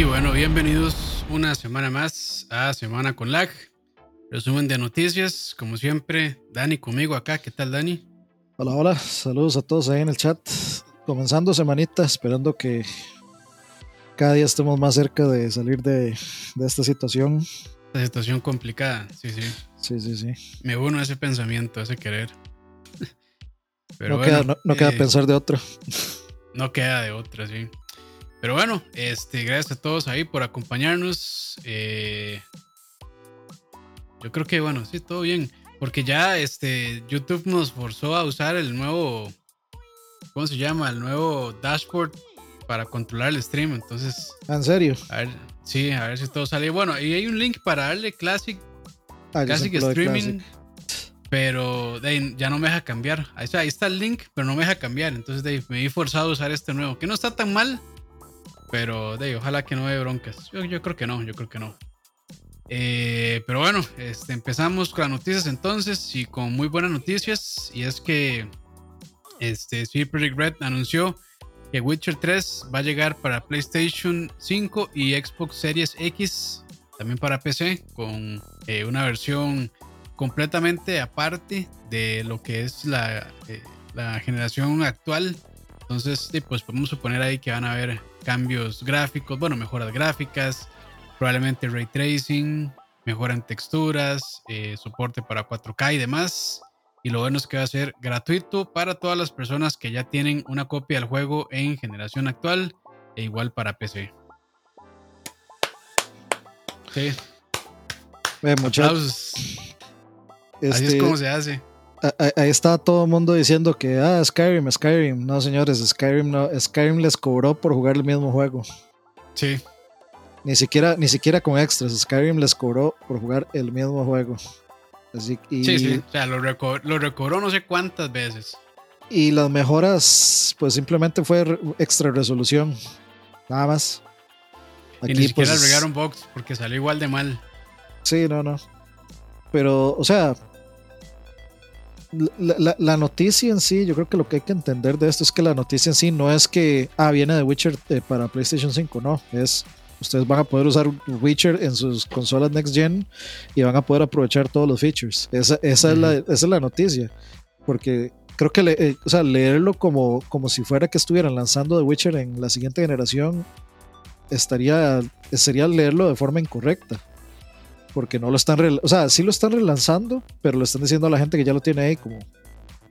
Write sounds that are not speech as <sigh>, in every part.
Y bueno, bienvenidos una semana más a Semana con Lag. Resumen de noticias, como siempre, Dani conmigo acá. ¿Qué tal, Dani? Hola, hola. Saludos a todos ahí en el chat. Comenzando semanita, esperando que cada día estemos más cerca de salir de, esta situación. Esta situación complicada, sí, sí. Sí, sí, sí. Me uno a ese pensamiento, a ese querer. <laughs> Pero no, queda, no, queda eh, pensar de otra. No queda de otra, sí. Pero bueno, este, gracias a todos ahí por acompañarnos. Eh, yo creo que bueno, sí, todo bien. Porque ya este, YouTube nos forzó a usar el nuevo, ¿cómo se llama? El nuevo dashboard para controlar el stream. Entonces. ¿En serio? A ver, sí, a ver si todo sale. Bueno, y hay un link para darle Classic, ah, Classic Streaming. Pero ya no me deja cambiar. Ahí está, ahí está el link, pero no me deja cambiar. Entonces me vi forzado a usar este nuevo, que no está tan mal. Pero de ojalá que no haya broncas. Yo, creo que no, yo creo que no. Eh, pero bueno, este, empezamos con las noticias entonces y con muy buenas noticias. Y es que este, Project Red anunció que Witcher 3 va a llegar para PlayStation 5 y Xbox Series X, también para PC, con eh, una versión completamente aparte de lo que es la, eh, la generación actual. Entonces, pues podemos suponer ahí que van a haber cambios gráficos, bueno, mejoras gráficas, probablemente ray tracing, mejora en texturas, eh, soporte para 4K y demás. Y lo bueno es que va a ser gratuito para todas las personas que ya tienen una copia del juego en generación actual e igual para PC. Sí. Eh, muchachos. Así es este, como se hace. Ahí está todo el mundo diciendo que ah, Skyrim, Skyrim. No, señores, Skyrim no. Skyrim les cobró por jugar el mismo juego. Sí. Ni siquiera, ni siquiera con extras. Skyrim les cobró por jugar el mismo juego. Así, y, sí, sí. O sea, lo, recobró no sé cuántas veces. Y las mejoras, pues simplemente fue extra resolución. Nada más. Aquí, y ni siquiera pues, agregaron box porque salió igual de mal. Sí, no, no. Pero, o sea, la, la, noticia en sí, yo creo que lo que hay que entender de esto es que la noticia en sí no es que, ah, viene de Witcher eh, para PlayStation 5, no, es ustedes van a poder usar Witcher en sus consolas Next Gen y van a poder aprovechar todos los features. Esa, esa, es, la, esa es, la, noticia, porque creo que eh, o sea, leerlo como, como si fuera que estuvieran lanzando The Witcher en la siguiente generación estaría, sería leerlo de forma incorrecta porque no lo están, o sea, sí lo están relanzando, pero lo están diciendo a la gente que ya lo tiene ahí como,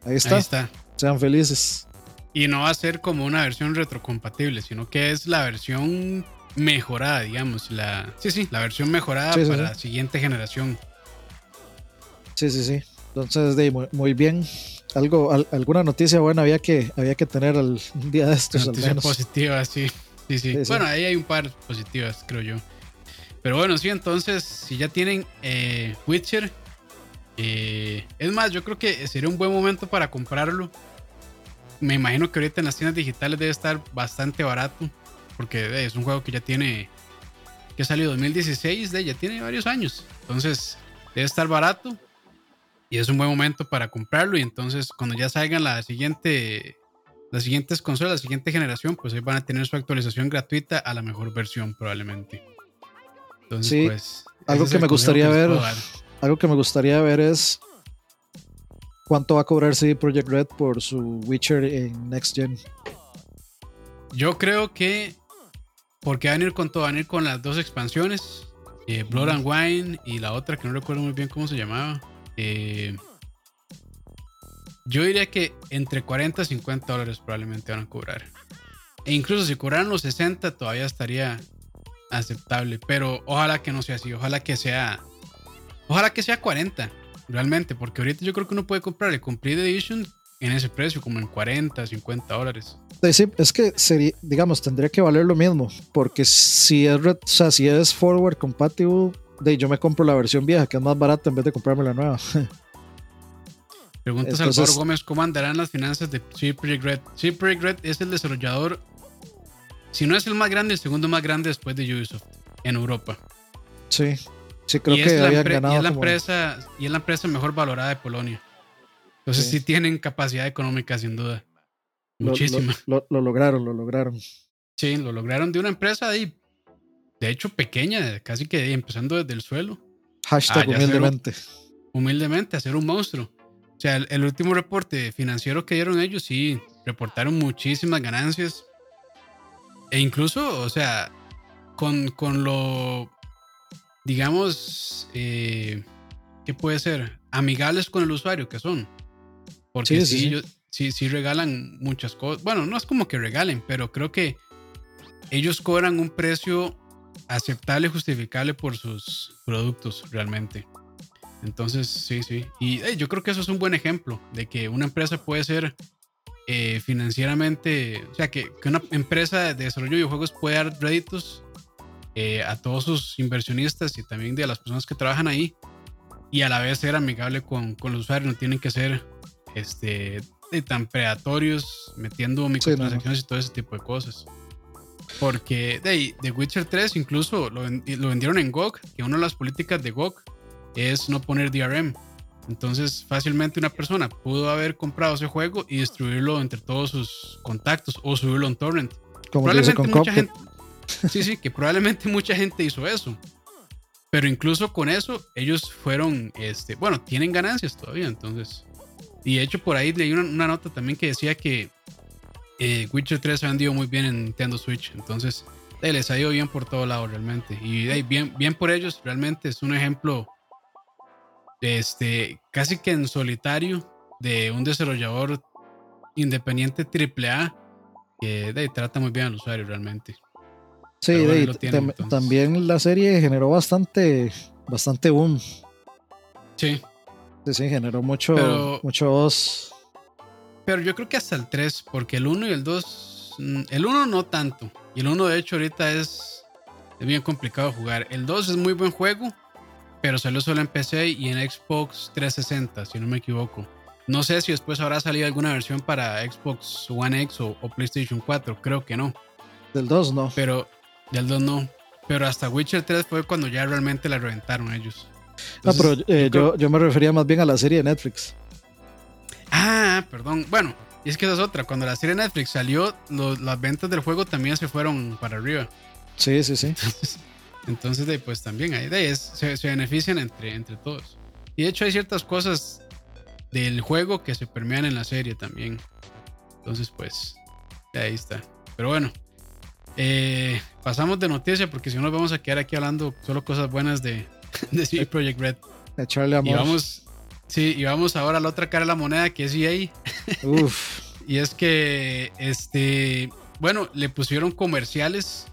ahí está, ahí está. sean felices. Y no va a ser como una versión retrocompatible, sino que es la versión mejorada, digamos, la, sí, sí, la versión mejorada para la siguiente generación. Sí, sí, sí. Entonces, de, muy, bien. Algo, alguna noticia buena había que, había que tener al día de estos. Noticias positivas, sí. Sí, sí. Bueno, ahí hay un par positivas, creo yo. Pero bueno, sí, entonces, si ya tienen eh, Witcher, eh, es más, yo creo que sería un buen momento para comprarlo. Me imagino que ahorita en las tiendas digitales debe estar bastante barato, porque eh, es un juego que ya tiene, que salió en 2016, de, ya tiene varios años. Entonces, debe estar barato y es un buen momento para comprarlo. Y entonces, cuando ya salgan la siguiente, las siguientes consolas, la siguiente generación, pues ahí van a tener su actualización gratuita a la mejor versión, probablemente sí, pues, algo que me gustaría ver, algo que me gustaría ver es cuánto va a cobrar CD Project Red por su Witcher en Next Gen. Yo creo que porque van a ir con todo, van a ir con las dos expansiones, eh, Blood and Wine y la otra que no recuerdo muy bien cómo se llamaba. Eh, yo diría que entre 40 y 50 dólares probablemente van a cobrar. E incluso si cobraran los 60 todavía estaría aceptable. Pero ojalá que no sea así. Ojalá que sea. Ojalá que sea 40. Realmente. Porque ahorita yo creo que uno puede comprar el Complete Edition en ese precio, como en 40, 50 dólares. Sí, es que sería, digamos, tendría que valer lo mismo. Porque si es, o sea, si es forward compatible, de, yo me compro la versión vieja, que es más barata en vez de comprarme la nueva. Preguntas al Álvaro Gómez: ¿Cómo andarán las finanzas de CD Projekt Red? CD Projekt Red es el desarrollador si no es el más grande, el segundo más grande después de Ubisoft en Europa. Sí, sí creo que habían ganado. Y es, la empresa, y es la empresa mejor valorada de Polonia. Entonces sí, tienen capacidad económica, sin duda. Muchísima. Lo, lograron, lo lograron. Sí, lo lograron de una empresa ahí de hecho, pequeña, casi que empezando desde el suelo. Hashtag humildemente. humildemente, hacer un monstruo. O sea, el, último reporte financiero que dieron ellos, sí, reportaron muchísimas ganancias. E incluso, o sea, con, con lo, digamos, eh, ¿qué puede ser? Amigables con el usuario que son. Porque sí, sí, sí, regalan muchas cosas. Bueno, no es como que regalen, pero creo que ellos cobran un precio aceptable y justificable por sus productos realmente. Entonces, sí, sí. Y yo creo que eso es un buen ejemplo de que una empresa puede ser eh, financieramente, o sea, que, una empresa de desarrollo de videojuegos puede dar réditos eh, a todos sus inversionistas y también de las personas que trabajan ahí y a la vez ser amigable con, con los usuarios, no tienen que ser este, tan predatorios, metiendo microtransacciones y todo ese tipo de cosas. Porque de, The Witcher 3 incluso lo, lo, vendieron en GOG, que una de las políticas de GOG es no poner DRM. Entonces fácilmente una persona pudo haber comprado ese juego y distribuirlo entre todos sus contactos o subirlo en torrent. Como probablemente mucha gente, Sí, sí, que probablemente mucha gente hizo eso. Pero incluso con eso, ellos fueron, este, bueno, tienen ganancias todavía, entonces. Y de hecho, por ahí leí una, nota también que decía que eh, Witcher 3 se ha vendido muy bien en Nintendo Switch. Entonces, les ha ido bien por todo lado realmente. Y bien, bien por ellos, realmente es un ejemplo este, casi que en solitario de un desarrollador independiente AAA que de, trata muy bien al usuario realmente. Sí, también la serie generó bastante, bastante boom. Sí. Sí, sí, generó mucho, pero, muchos. Pero yo creo que hasta el 3, porque el 1 y el 2, mm, el 1 no tanto. Y el 1 de hecho ahorita es, es bien complicado jugar. El 2 es muy buen juego, pero salió solo en PC y en Xbox 360, si no me equivoco. No sé si después habrá salido alguna versión para Xbox One X o, PlayStation 4, creo que no. Del 2 no. Pero del 2 no. Pero hasta Witcher 3 fue cuando ya realmente la reventaron ellos. no, pero eh, yo, yo, me refería más bien a la serie de Netflix. Ah, perdón. Bueno, y es que esa es otra. Cuando la serie de Netflix salió, las ventas del juego también se fueron para arriba. Sí, sí, sí. Entonces, de, pues también hay de se, se, benefician entre, entre todos. Y de hecho hay ciertas cosas del juego que se permean en la serie también. Entonces, pues, ahí está. Pero bueno, eh, pasamos de noticia porque si no nos vamos a quedar aquí hablando solo cosas buenas de, <laughs> de CD Projekt Red. Echarle amor. Y vamos, sí, y vamos ahora a la otra cara de la moneda que es EA. Uf. <laughs> y es que, este, bueno, le pusieron comerciales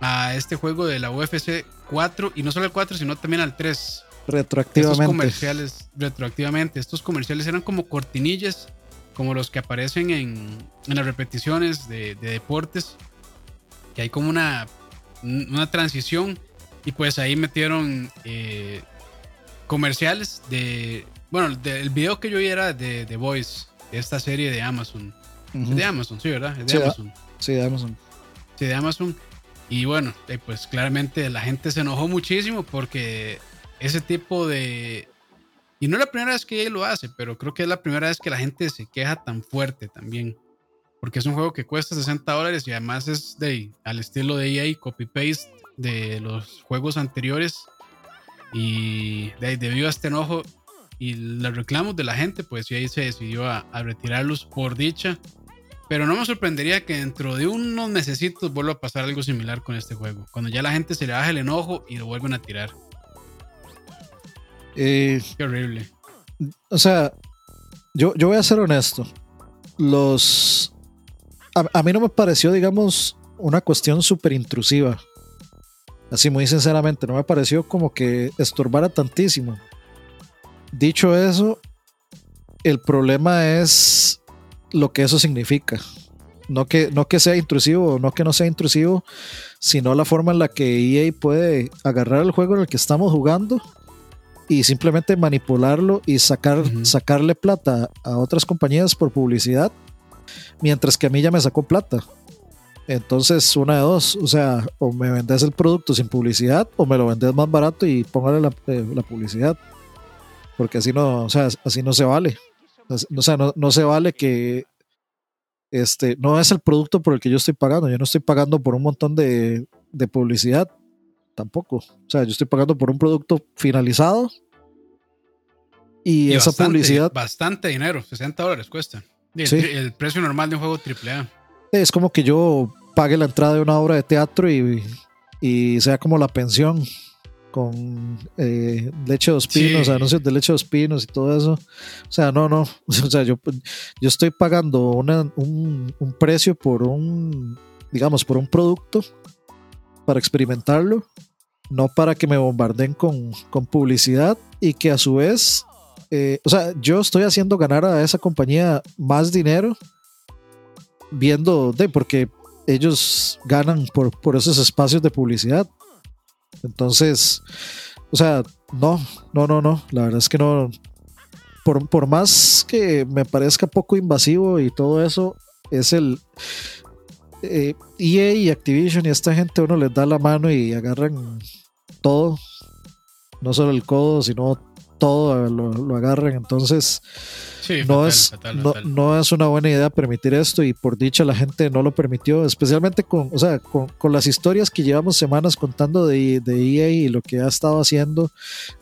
a este juego de la UFC 4 y no solo al 4, sino también al 3. Retroactivamente. Estos comerciales, retroactivamente. Estos comerciales eran como cortinillas, como los que aparecen en, en las repeticiones de, de, deportes. Que hay como una, una transición y pues ahí metieron eh, comerciales de. Bueno, el video que yo vi era de The Voice, de esta serie de Amazon. De Amazon, sí, ¿verdad? de Amazon. Sí, de Amazon. Sí, de Amazon. Y bueno, eh, pues claramente la gente se enojó muchísimo porque ese tipo de... Y no es la primera vez que EA lo hace, pero creo que es la primera vez que la gente se queja tan fuerte también. Porque es un juego que cuesta 60 dólares y además es de, al estilo de EA, copy-paste de los juegos anteriores. Y de, debido a este enojo y los reclamos de la gente, pues EA se decidió a retirarlos por dicha pero no me sorprendería que dentro de unos necesitos vuelva a pasar algo similar con este juego. Cuando ya la gente se le baja el enojo y lo vuelven a tirar. Eh, Qué horrible. O sea, yo, yo voy a ser honesto. Los. A, mí no me pareció, digamos, una cuestión súper intrusiva. Así, muy sinceramente, no me pareció como que estorbara tantísimo. Dicho eso, el problema es lo que eso significa. No que, no que sea intrusivo, no que no sea intrusivo, sino la forma en la que EA puede agarrar el juego en el que estamos jugando y simplemente manipularlo y sacar, sacarle plata a otras compañías por publicidad, mientras que a mí ya me sacó plata. Entonces, una de dos, o sea, o me vendes el producto sin publicidad o me lo vendes más barato y póngale la, eh, la publicidad. Porque así no, o sea, así no se vale. O sea, no, se vale que este no es el producto por el que yo estoy pagando. Yo no estoy pagando por un montón de, de publicidad, tampoco. O sea, yo estoy pagando por un producto finalizado y, esa publicidad. Bastante dinero, 60 dólares cuesta. El, precio normal de un juego AAA. Es como que yo pague la entrada de una obra de teatro y, y sea como la pensión con eh, leche de los pinos, anuncios de leche de los pinos y todo eso. O sea, no, no. <laughs> O sea, yo, yo estoy pagando una, un, un, precio por un, digamos, por un producto para experimentarlo, no para que me bombarden con, con publicidad y que a su vez, eh, o sea, yo estoy haciendo ganar a esa compañía más dinero viendo, de, porque ellos ganan por, por esos espacios de publicidad. Entonces, o sea, no, no, no, no, la verdad es que no. Por, por más que me parezca poco invasivo y todo eso, es el eh, EA y Activision y esta gente uno les da la mano y agarran todo, no solo el codo, sino todo lo, agarran. Entonces, no, es, no, es una buena idea permitir esto y por dicha la gente no lo permitió, especialmente con, o sea, con, las historias que llevamos semanas contando de, de, EA y lo que ha estado haciendo,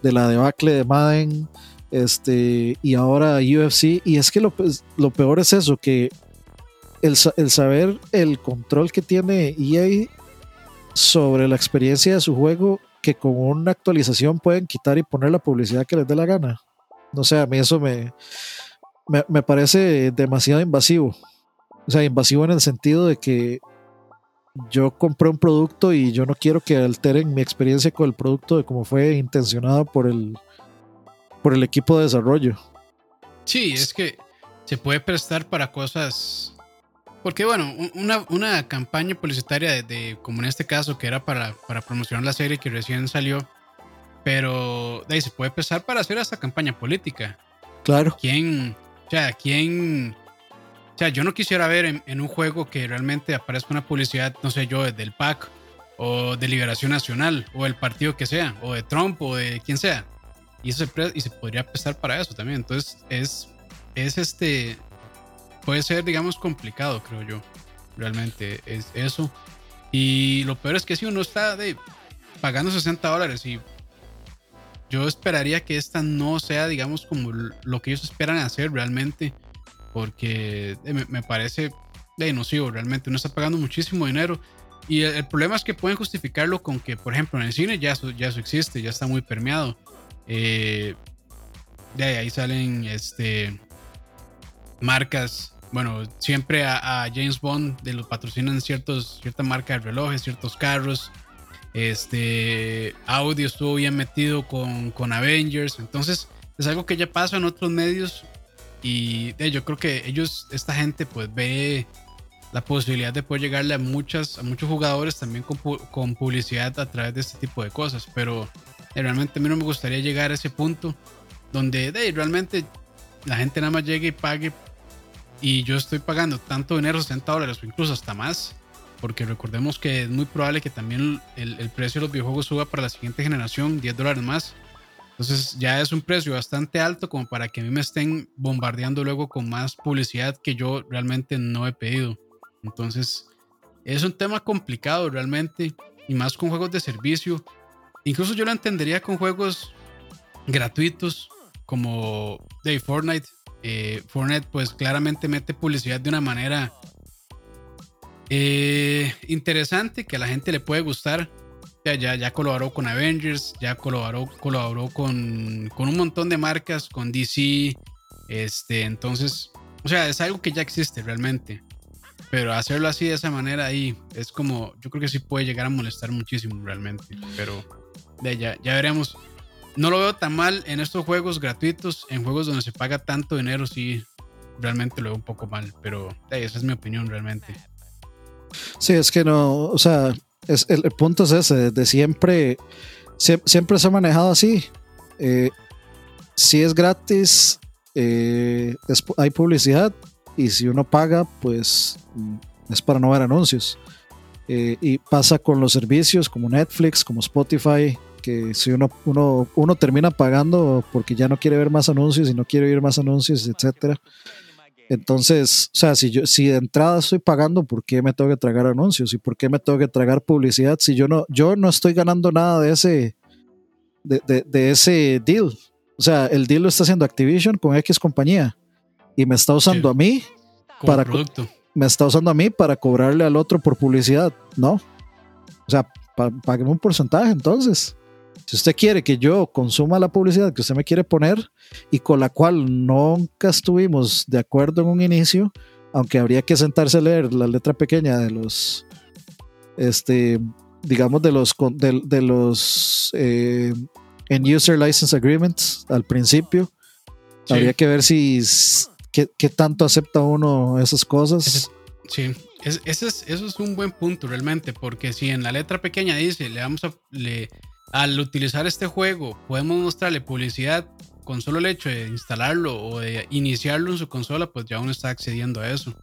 de la debacle de Madden. Este, y ahora UFC, y es que lo, pues, lo peor es eso, que el, el saber el control que tiene EA sobre la experiencia de su juego que con una actualización pueden quitar y poner la publicidad que les dé la gana. No sé, a mí eso me, me, parece demasiado invasivo. O sea, invasivo en el sentido de que yo compré un producto y yo no quiero que alteren mi experiencia con el producto de cómo fue intencionado por el, por el equipo de desarrollo. Sí, es que se puede prestar para cosas porque bueno, una, una campaña publicitaria de, como en este caso, que era para, para promocionar la serie que recién salió, pero de ahí se puede empezar para hacer esta campaña política. Claro. ¿Quién, o sea, quién, o sea, yo no quisiera ver en, un juego que realmente aparezca una publicidad, no sé yo, del PAC o de Liberación Nacional o el partido que sea, o de Trump o de quien sea. Y, eso se, y se podría prestar para eso también. Entonces es, es este, puede ser, digamos, complicado, creo yo. Realmente es eso. Y lo peor es que si uno está de, pagando 60 dólares y yo esperaría que esta no sea, digamos, como lo que ellos esperan hacer realmente, porque eh, me, parece de nocivo, realmente. Uno está pagando muchísimo dinero. Y el, problema es que pueden justificarlo con que, por ejemplo, en el cine ya eso, ya eso existe, ya está muy permeado. Eh, de ahí, ahí salen este, marcas bueno, siempre a, James Bond de los patrocinan ciertos, cierta marca de relojes, ciertos carros. Este audio estuvo bien metido con, con Avengers. Entonces, es algo que ya pasa en otros medios. Y yo creo que ellos, esta gente, pues ve la posibilidad de poder llegarle a muchas, a muchos jugadores también con, con publicidad a través de este tipo de cosas. Pero eh, realmente a mí no me gustaría llegar a ese punto donde de, realmente la gente nada más llegue y pague y yo estoy pagando tanto dinero, 60 dólares o incluso hasta más, porque recordemos que es muy probable que también el, precio de los videojuegos suba para la siguiente generación, 10 dólares más. Entonces ya es un precio bastante alto como para que a mí me estén bombardeando luego con más publicidad que yo realmente no he pedido. Entonces es un tema complicado realmente y más con juegos de servicio. Incluso yo lo entendería con juegos gratuitos como Day Fortnite eh, Fortnite pues claramente mete publicidad de una manera eh, interesante que a la gente le puede gustar. Ya, ya, ya colaboró con Avengers, ya colaboró, colaboró con, con un montón de marcas, con DC. Este, entonces, o sea, es algo que ya existe realmente. Pero hacerlo así de esa manera ahí es como, yo creo que sí puede llegar a molestar muchísimo realmente. Pero ya, ya veremos no lo veo tan mal en estos juegos gratuitos, en juegos donde se paga tanto dinero, sí, realmente lo veo un poco mal, pero esa es mi opinión realmente. Sí, es que no, o sea, es, el, punto es ese, de siempre, siempre se ha manejado así. Eh, si es gratis, eh, hay publicidad y si uno paga, pues mm, es para no ver anuncios. Eh, y pasa con los servicios como Netflix, como Spotify, que si uno, uno, uno termina pagando porque ya no quiere ver más anuncios y no quiere ver más anuncios, etcétera. Entonces, o sea, si yo, si de entrada estoy pagando, ¿por qué me tengo que tragar anuncios? ¿Y por qué me tengo que tragar publicidad? Si yo no, yo no estoy ganando nada de ese, de, de, ese deal. O sea, el deal lo está haciendo Activision con X compañía y me está usando a mí para producto. me está usando a mí para cobrarle al otro por publicidad, ¿no? O sea, pagueme un porcentaje entonces. Si usted quiere que yo consuma la publicidad que usted me quiere poner y con la cual nunca estuvimos de acuerdo en un inicio, aunque habría que sentarse a leer la letra pequeña de los, este, digamos, de los, de, los eh, en User License Agreements al principio, habría que ver si qué, tanto acepta uno esas cosas. Sí, es, eso es un buen punto realmente, porque si en la letra pequeña dice, le vamos a, le, al utilizar este juego, podemos mostrarle publicidad con solo el hecho de instalarlo o de iniciarlo en su consola, pues ya uno está accediendo a eso.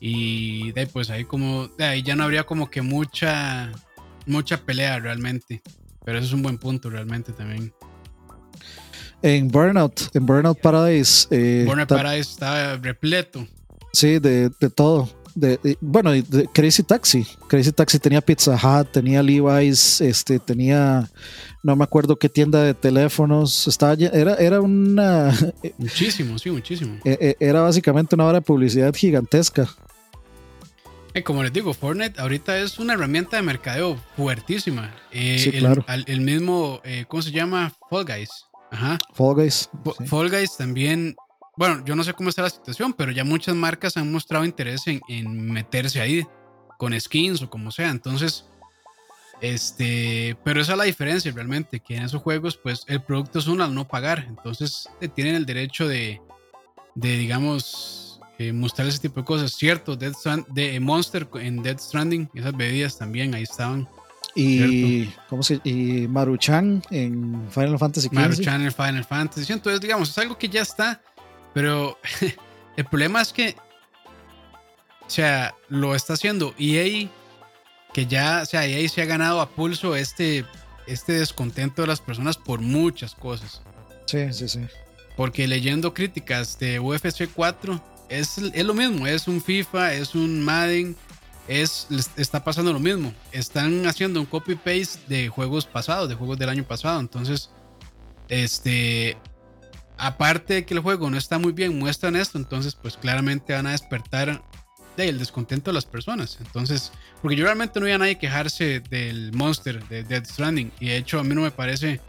Y de, pues ahí como, de ahí ya no habría como que mucha, mucha pelea realmente. Pero eso es un buen punto realmente también. En Burnout, en Burnout Paradise. Eh, Burnout Paradise está repleto. Sí, de, de todo de, bueno, de Crazy Taxi. Crazy Taxi tenía Pizza Hut, tenía Levi's, este, tenía, no me acuerdo qué tienda de teléfonos. Estaba, era, era una. <laughs> Muchísimo, sí, muchísimo. E, e, era básicamente una hora de publicidad gigantesca. Eh, como les digo, Fortnite ahorita es una herramienta de mercadeo fuertísima. Eh, sí, claro. el, mismo, eh, ¿cómo se llama? Fall Guys. Ajá. Fall Guys. Fall Guys también bueno, yo no sé cómo está la situación, pero ya muchas marcas han mostrado interés en, meterse ahí con skins o como sea. Entonces, este, pero esa es la diferencia realmente, que en esos juegos, pues el producto es uno al no pagar. Entonces, tienen el derecho de, de digamos, eh, mostrar ese tipo de cosas. Cierto, Dead de Monster en Dead Stranding, esas bebidas también ahí estaban. Y, ¿cómo se, y Maruchan en Final Fantasy. Maruchan en Final Fantasy. Entonces, digamos, es algo que ya está pero <laughs> el problema es que, o sea, lo está haciendo EA, que ya, o sea, EA se ha ganado a pulso este, este descontento de las personas por muchas cosas. Sí, sí, sí. Porque leyendo críticas de UFC 4, es, es lo mismo, es un FIFA, es un Madden, es, está pasando lo mismo. Están haciendo un copy-paste de juegos pasados, de juegos del año pasado. Entonces, este, aparte de que el juego no está muy bien, muestran esto, entonces pues claramente van a despertar el descontento de las personas. Entonces, porque yo realmente no a nadie quejarse del monster de Dead Stranding y de hecho a mí no me parece,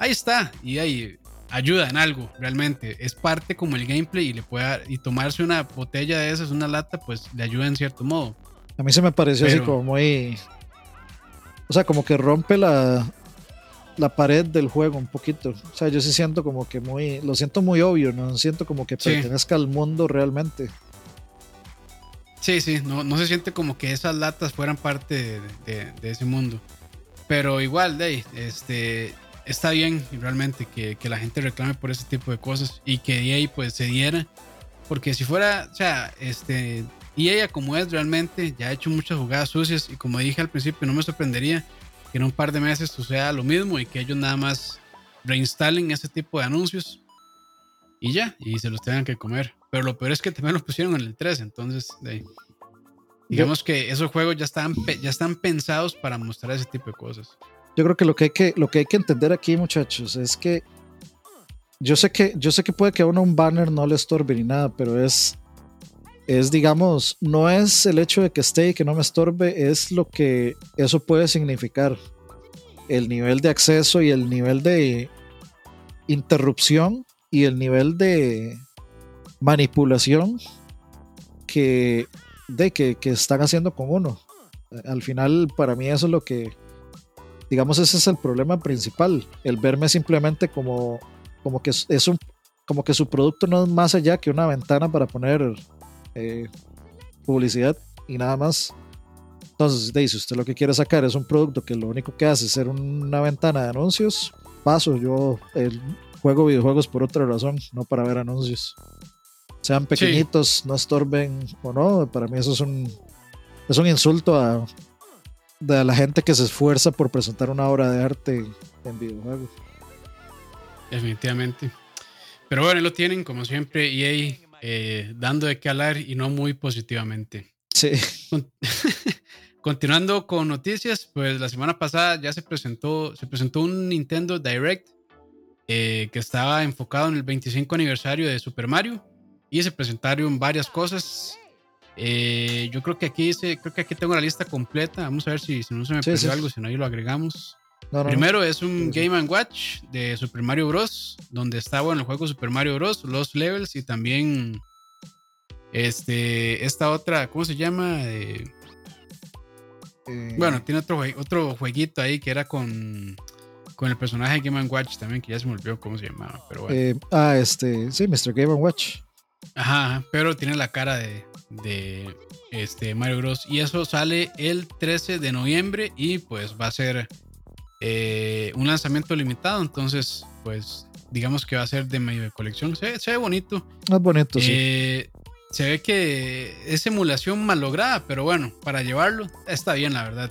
ahí está y ahí ayuda en algo realmente. Es parte como el gameplay y le puede y tomarse una botella de esas, una lata, pues le ayuda en cierto modo. A mí se me pareció así como muy o sea, como que rompe la, la pared del juego un poquito. O sea, yo sí siento como que muy, lo siento muy obvio, no siento como que pertenezca al mundo realmente. Sí, sí, no, no se siente como que esas latas fueran parte de, ese mundo. Pero igual, de este, está bien realmente que, la gente reclame por ese tipo de cosas y que EA pues se diera. Porque si fuera, o sea, este, EA como es realmente, ya ha hecho muchas jugadas sucias y como dije al principio, no me sorprendería que en un par de meses suceda lo mismo y que ellos nada más reinstalen ese tipo de anuncios y ya, y se los tengan que comer. Pero lo peor es que también lo pusieron en el 3, entonces digamos que esos juegos ya están, ya están pensados para mostrar ese tipo de cosas. Yo creo que lo que hay que, lo que, hay que entender aquí, muchachos, es que yo sé que, yo sé que puede que a uno un banner no le estorbe ni nada, pero es es, digamos, no es el hecho de que esté y que no me estorbe, es lo que eso puede significar. El nivel de acceso y el nivel de interrupción y el nivel de manipulación que, de, que, que están haciendo con uno. Al final, para mí eso es lo que, digamos, ese es el problema principal. El verme simplemente como, como que es un, como que su producto no es más allá que una ventana para poner eh, publicidad y nada más. Entonces, si usted lo que quiere sacar es un producto que lo único que hace es ser una ventana de anuncios, paso. Yo el, juego videojuegos por otra razón, no para ver anuncios. Sean pequeñitos, no estorben o no. Para mí eso es un, es un insulto a, de la gente que se esfuerza por presentar una obra de arte en videojuegos. Definitivamente. Pero bueno, lo tienen, como siempre, EA eh, dando de qué hablar y no muy positivamente. Sí. <laughs> Continuando con noticias, pues la semana pasada ya se presentó, se presentó un Nintendo Direct eh, que estaba enfocado en el 25 aniversario de Super Mario y se presentaron varias cosas. Eh, yo creo que aquí creo que aquí tengo la lista completa. Vamos a ver si, no se me perdió algo, si no ahí lo agregamos. Primero es un Game Watch de Super Mario Bros. Donde está bueno el juego Super Mario Bros. Los levels y también este esta otra, ¿cómo se llama? Eh, bueno, tiene otro, otro jueguito ahí que era con, con el personaje de Game Watch también, que ya se me olvidó cómo se llamaba. Pero bueno. Eh, ah, este, sí, Mr. Game Watch. Ajá, pero tiene la cara de, de este Mario Bros. Y eso sale el 13 de noviembre y pues va a ser eh, un lanzamiento limitado. Entonces, pues digamos que va a ser de medio de colección. Se, ve bonito. Es bonito, sí. Eh, se ve que es emulación mal lograda, pero bueno, para llevarlo está bien, la verdad.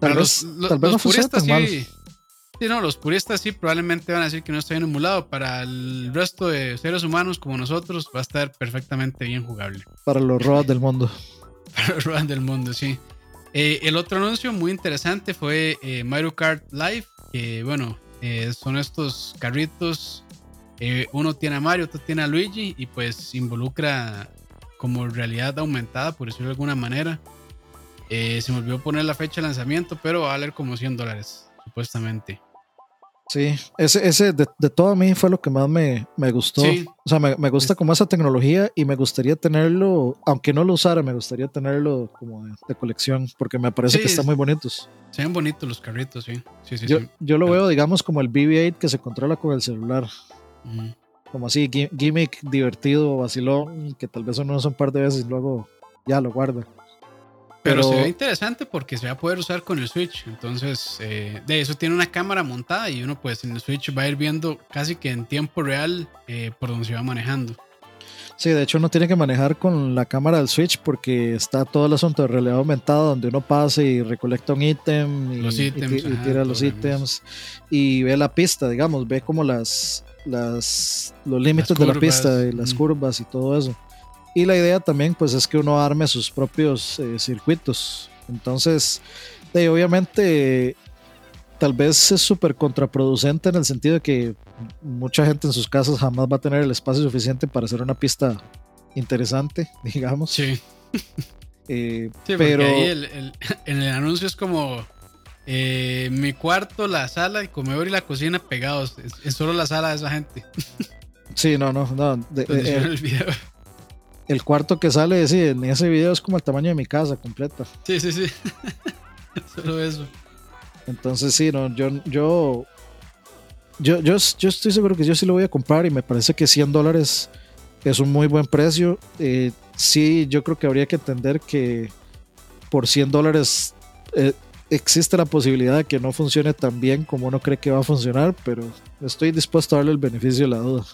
Tal vez, los, puristas sí, sí, no, los puristas sí probablemente van a decir que no está bien emulado. Para el resto de seres humanos como nosotros va a estar perfectamente bien jugable. Para los robots del mundo. <laughs> Para los robots del mundo, sí. Eh, el otro anuncio muy interesante fue eh, Mario Kart Live, que bueno, eh, son estos carritos uno tiene a Mario, otro tiene a Luigi y pues involucra como realidad aumentada, por decirlo de alguna manera. Se me olvidó poner la fecha de lanzamiento, pero va a valer como 100 dólares, supuestamente. Sí, ese, ese de, todo a mí fue lo que más me, gustó. O sea, me, gusta como esa tecnología y me gustaría tenerlo, aunque no lo usara, me gustaría tenerlo como de, colección, porque me parece que están muy bonitos. Se ven bonitos los carritos, sí. sí, sí yo, yo lo veo, digamos, como el BB-8 que se controla con el celular. Como así, gimmick divertido, vacilón, que tal vez uno usa un par de veces y luego ya lo guarda. Pero, se ve interesante porque se va a poder usar con el Switch. Entonces, eh, de eso tiene una cámara montada y uno pues en el Switch va a ir viendo casi que en tiempo real eh, por donde se va manejando. Sí, de hecho uno tiene que manejar con la cámara del Switch porque está todo el asunto de realidad aumentada donde uno pasa y recolecta un ítem y, tira los ítems y ve la pista, digamos, ve como las, las, los límites de la pista y las curvas y todo eso. Y la idea también pues es que uno arme sus propios eh, circuitos. Entonces, obviamente tal vez es súper contraproducente en el sentido de que mucha gente en sus casas jamás va a tener el espacio suficiente para hacer una pista interesante, <laughs> digamos. Sí. <laughs> Eh, pero ahí <laughs> en el anuncio es como eh, mi cuarto, la sala, el comedor y la cocina pegados. Es, solo la sala de esa gente. Sí, no, no, no. Eh, el, cuarto que sale, sí, en ese video es como el tamaño de mi casa completa. Sí, sí, sí. <laughs> solo eso. Entonces, sí, no, yo, yo, yo, yo, estoy seguro que yo sí lo voy a comprar y me parece que 100 dólares es un muy buen precio. Eh, sí, yo creo que habría que entender que por 100 dólares existe la posibilidad de que no funcione tan bien como uno cree que va a funcionar, pero estoy dispuesto a darle el beneficio de la duda.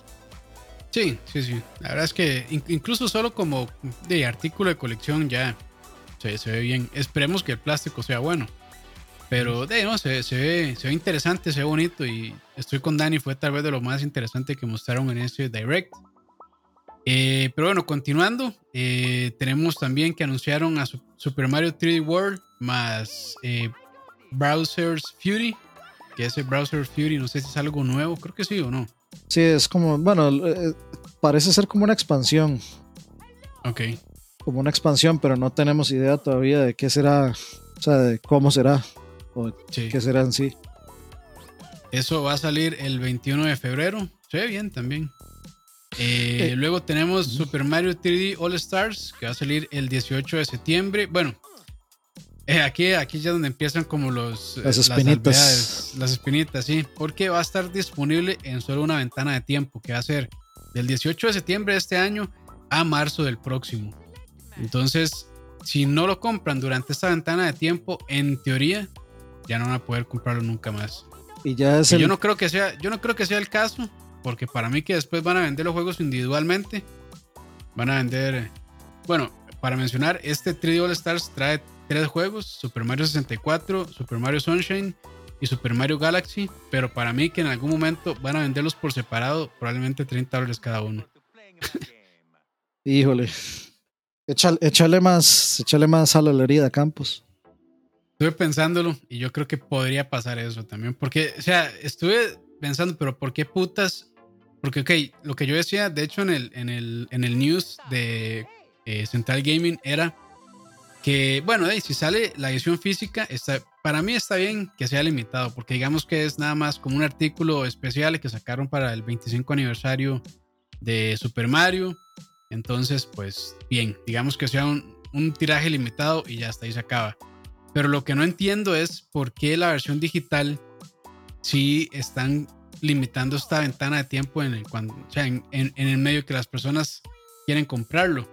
Sí, sí, sí. La verdad es que incluso solo como de artículo de colección ya se, ve bien. Esperemos que el plástico sea bueno. Pero de no, se, se, ve, se ve interesante, se ve bonito y estoy con Dani, fue tal vez de lo más interesante que mostraron en ese direct. Eh, pero bueno, continuando, eh, tenemos también que anunciaron a Super Mario 3D World más eh, Browser's Fury, que ese Browser Fury no sé si es algo nuevo, creo que sí o no. Sí, es como, bueno, eh, parece ser como una expansión. Ok. Como una expansión, pero no tenemos idea todavía de qué será, o sea, de cómo será, o qué será en sí. Eso va a salir el 21 de febrero. Se ve bien también. Eh, luego tenemos Super Mario 3D All Stars, que va a salir el 18 de septiembre. Bueno, eh, aquí, aquí ya donde empiezan como los, eh, las espinitas. Las, espinitas, sí. Porque va a estar disponible en solo una ventana de tiempo, que va a ser del 18 de septiembre de este año a marzo del próximo. Entonces, si no lo compran durante esta ventana de tiempo, en teoría, ya no van a poder comprarlo nunca más. Y ya es yo no creo que sea, yo no creo que sea el caso, porque para mí que después van a vender los juegos individualmente, van a vender, bueno, para mencionar, este 3D All Stars trae tres juegos, Super Mario 64, Super Mario Sunshine y Super Mario Galaxy, pero para mí que en algún momento van a venderlos por separado, probablemente 30 dólares cada uno. <laughs> Híjole. Échale, más, échale más a la herida, Campos. Estuve pensándolo y yo creo que podría pasar eso también. Porque, o sea, estuve pensando, pero ¿por qué putas? Porque, ok, lo que yo decía, de hecho, en el, en el, en el news de eh, Central Gaming era que, bueno, si sale la edición física, está, para mí está bien que sea limitado, porque digamos que es nada más como un artículo especial que sacaron para el 25 aniversario de Super Mario. Entonces, pues bien, digamos que sea un, un tiraje limitado y ya hasta ahí se acaba. Pero lo que no entiendo es por qué la versión digital sí están limitando esta ventana de tiempo en el, cuando, en, el medio que las personas quieren comprarlo.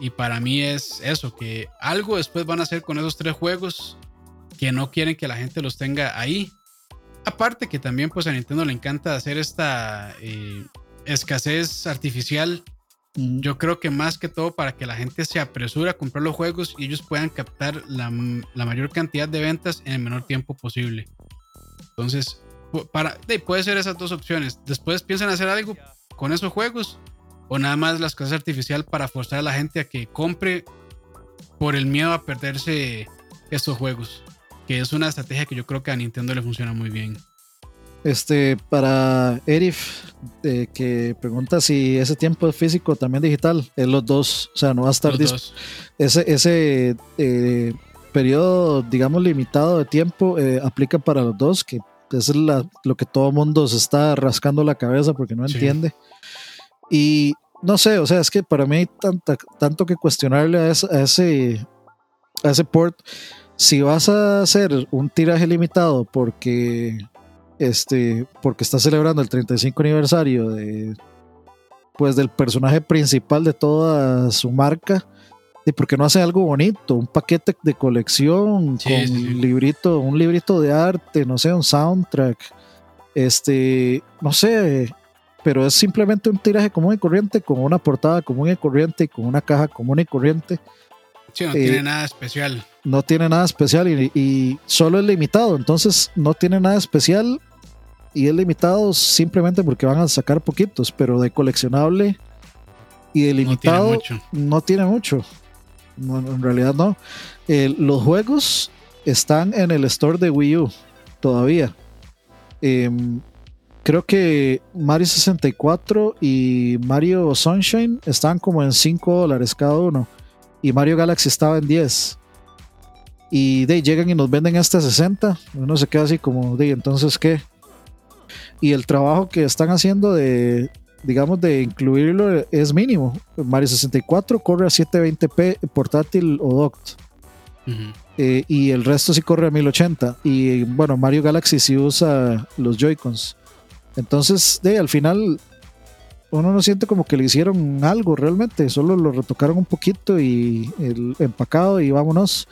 Y para mí es eso, que algo después van a hacer con esos tres juegos que no quieren que la gente los tenga ahí. Aparte que también pues a Nintendo le encanta hacer esta eh, escasez artificial. Yo creo que más que todo para que la gente se apresure a comprar los juegos y ellos puedan captar la, mayor cantidad de ventas en el menor tiempo posible. Entonces, para, puede ser esas dos opciones. Después piensan hacer algo con esos juegos o nada más la escasez artificial para forzar a la gente a que compre por el miedo a perderse estos juegos. Que es una estrategia que yo creo que a Nintendo le funciona muy bien. Este, para Erif, eh, que pregunta si ese tiempo es físico también digital, es los dos, o sea, no va a estar ese, ese eh, periodo, digamos, limitado de tiempo eh, aplica para los dos, que es lo que todo el mundo se está rascando la cabeza porque no entiende. Y no sé, o sea, es que para mí hay tanto que cuestionarle a, ese, a ese port. Si vas a hacer un tiraje limitado porque este, porque está celebrando el 35 aniversario de, pues, del personaje principal de toda su marca. ¿Y por qué no hace algo bonito? Un paquete de colección con Un librito, un librito de arte, no sé, un soundtrack. Este, no sé, pero es simplemente un tiraje común y corriente, con una portada común y corriente y con una caja común y corriente. Sí, no tiene eh, nada especial. No tiene nada especial y, y, solo es limitado, entonces no tiene nada especial y es limitado simplemente porque van a sacar poquitos, pero de coleccionable y de limitado no tiene mucho. en realidad no. los juegos están en el store de Wii U todavía. Em, creo que Mario 64 y Mario Sunshine están como en 5 dólares cada uno. Y Mario Galaxy estaba en 10. Y de llegan y nos venden hasta 60. Uno se queda así como, de entonces qué y el trabajo que están haciendo de, digamos, de incluirlo es mínimo. Mario 64 corre a 720p portátil o docked. Eh, y el resto sí corre a 1080. Y bueno, Mario Galaxy sí usa los Joy-Cons. Entonces, de, al final, uno no siente como que le hicieron algo realmente. Solo lo retocaron un poquito y el empacado y vámonos.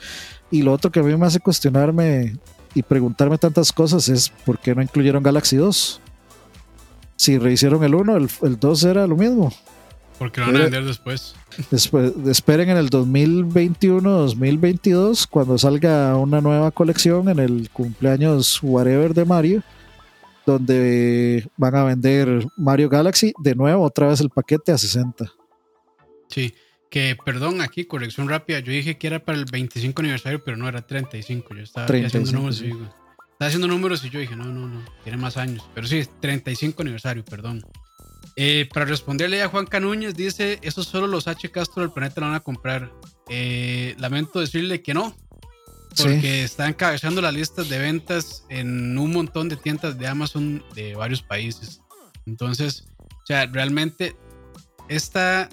Y lo otro que a mí me hace cuestionarme y preguntarme tantas cosas es por qué no incluyeron Galaxy 2. Si rehicieron el 1, el, el 2 era lo mismo. Porque lo van a vender después. después. Esperen en el 2021-2022 cuando salga una nueva colección en el cumpleaños whatever de Mario, donde van a vender Mario Galaxy de nuevo otra vez el paquete a 60. Sí. Que, perdón, aquí, corrección rápida. Yo dije que era para el 25 aniversario, pero no era 35. Yo estaba haciendo números. Y, estaba haciendo números y yo dije, no, no, no, tiene más años. Pero sí, 35 aniversario, perdón. Eh, para responderle a Juan Canuñez, dice: Eso solo los H. Castro del planeta lo van a comprar. Eh, lamento decirle que no, porque está encabezando las listas de ventas en un montón de tiendas de Amazon de varios países. Entonces, o sea, realmente esta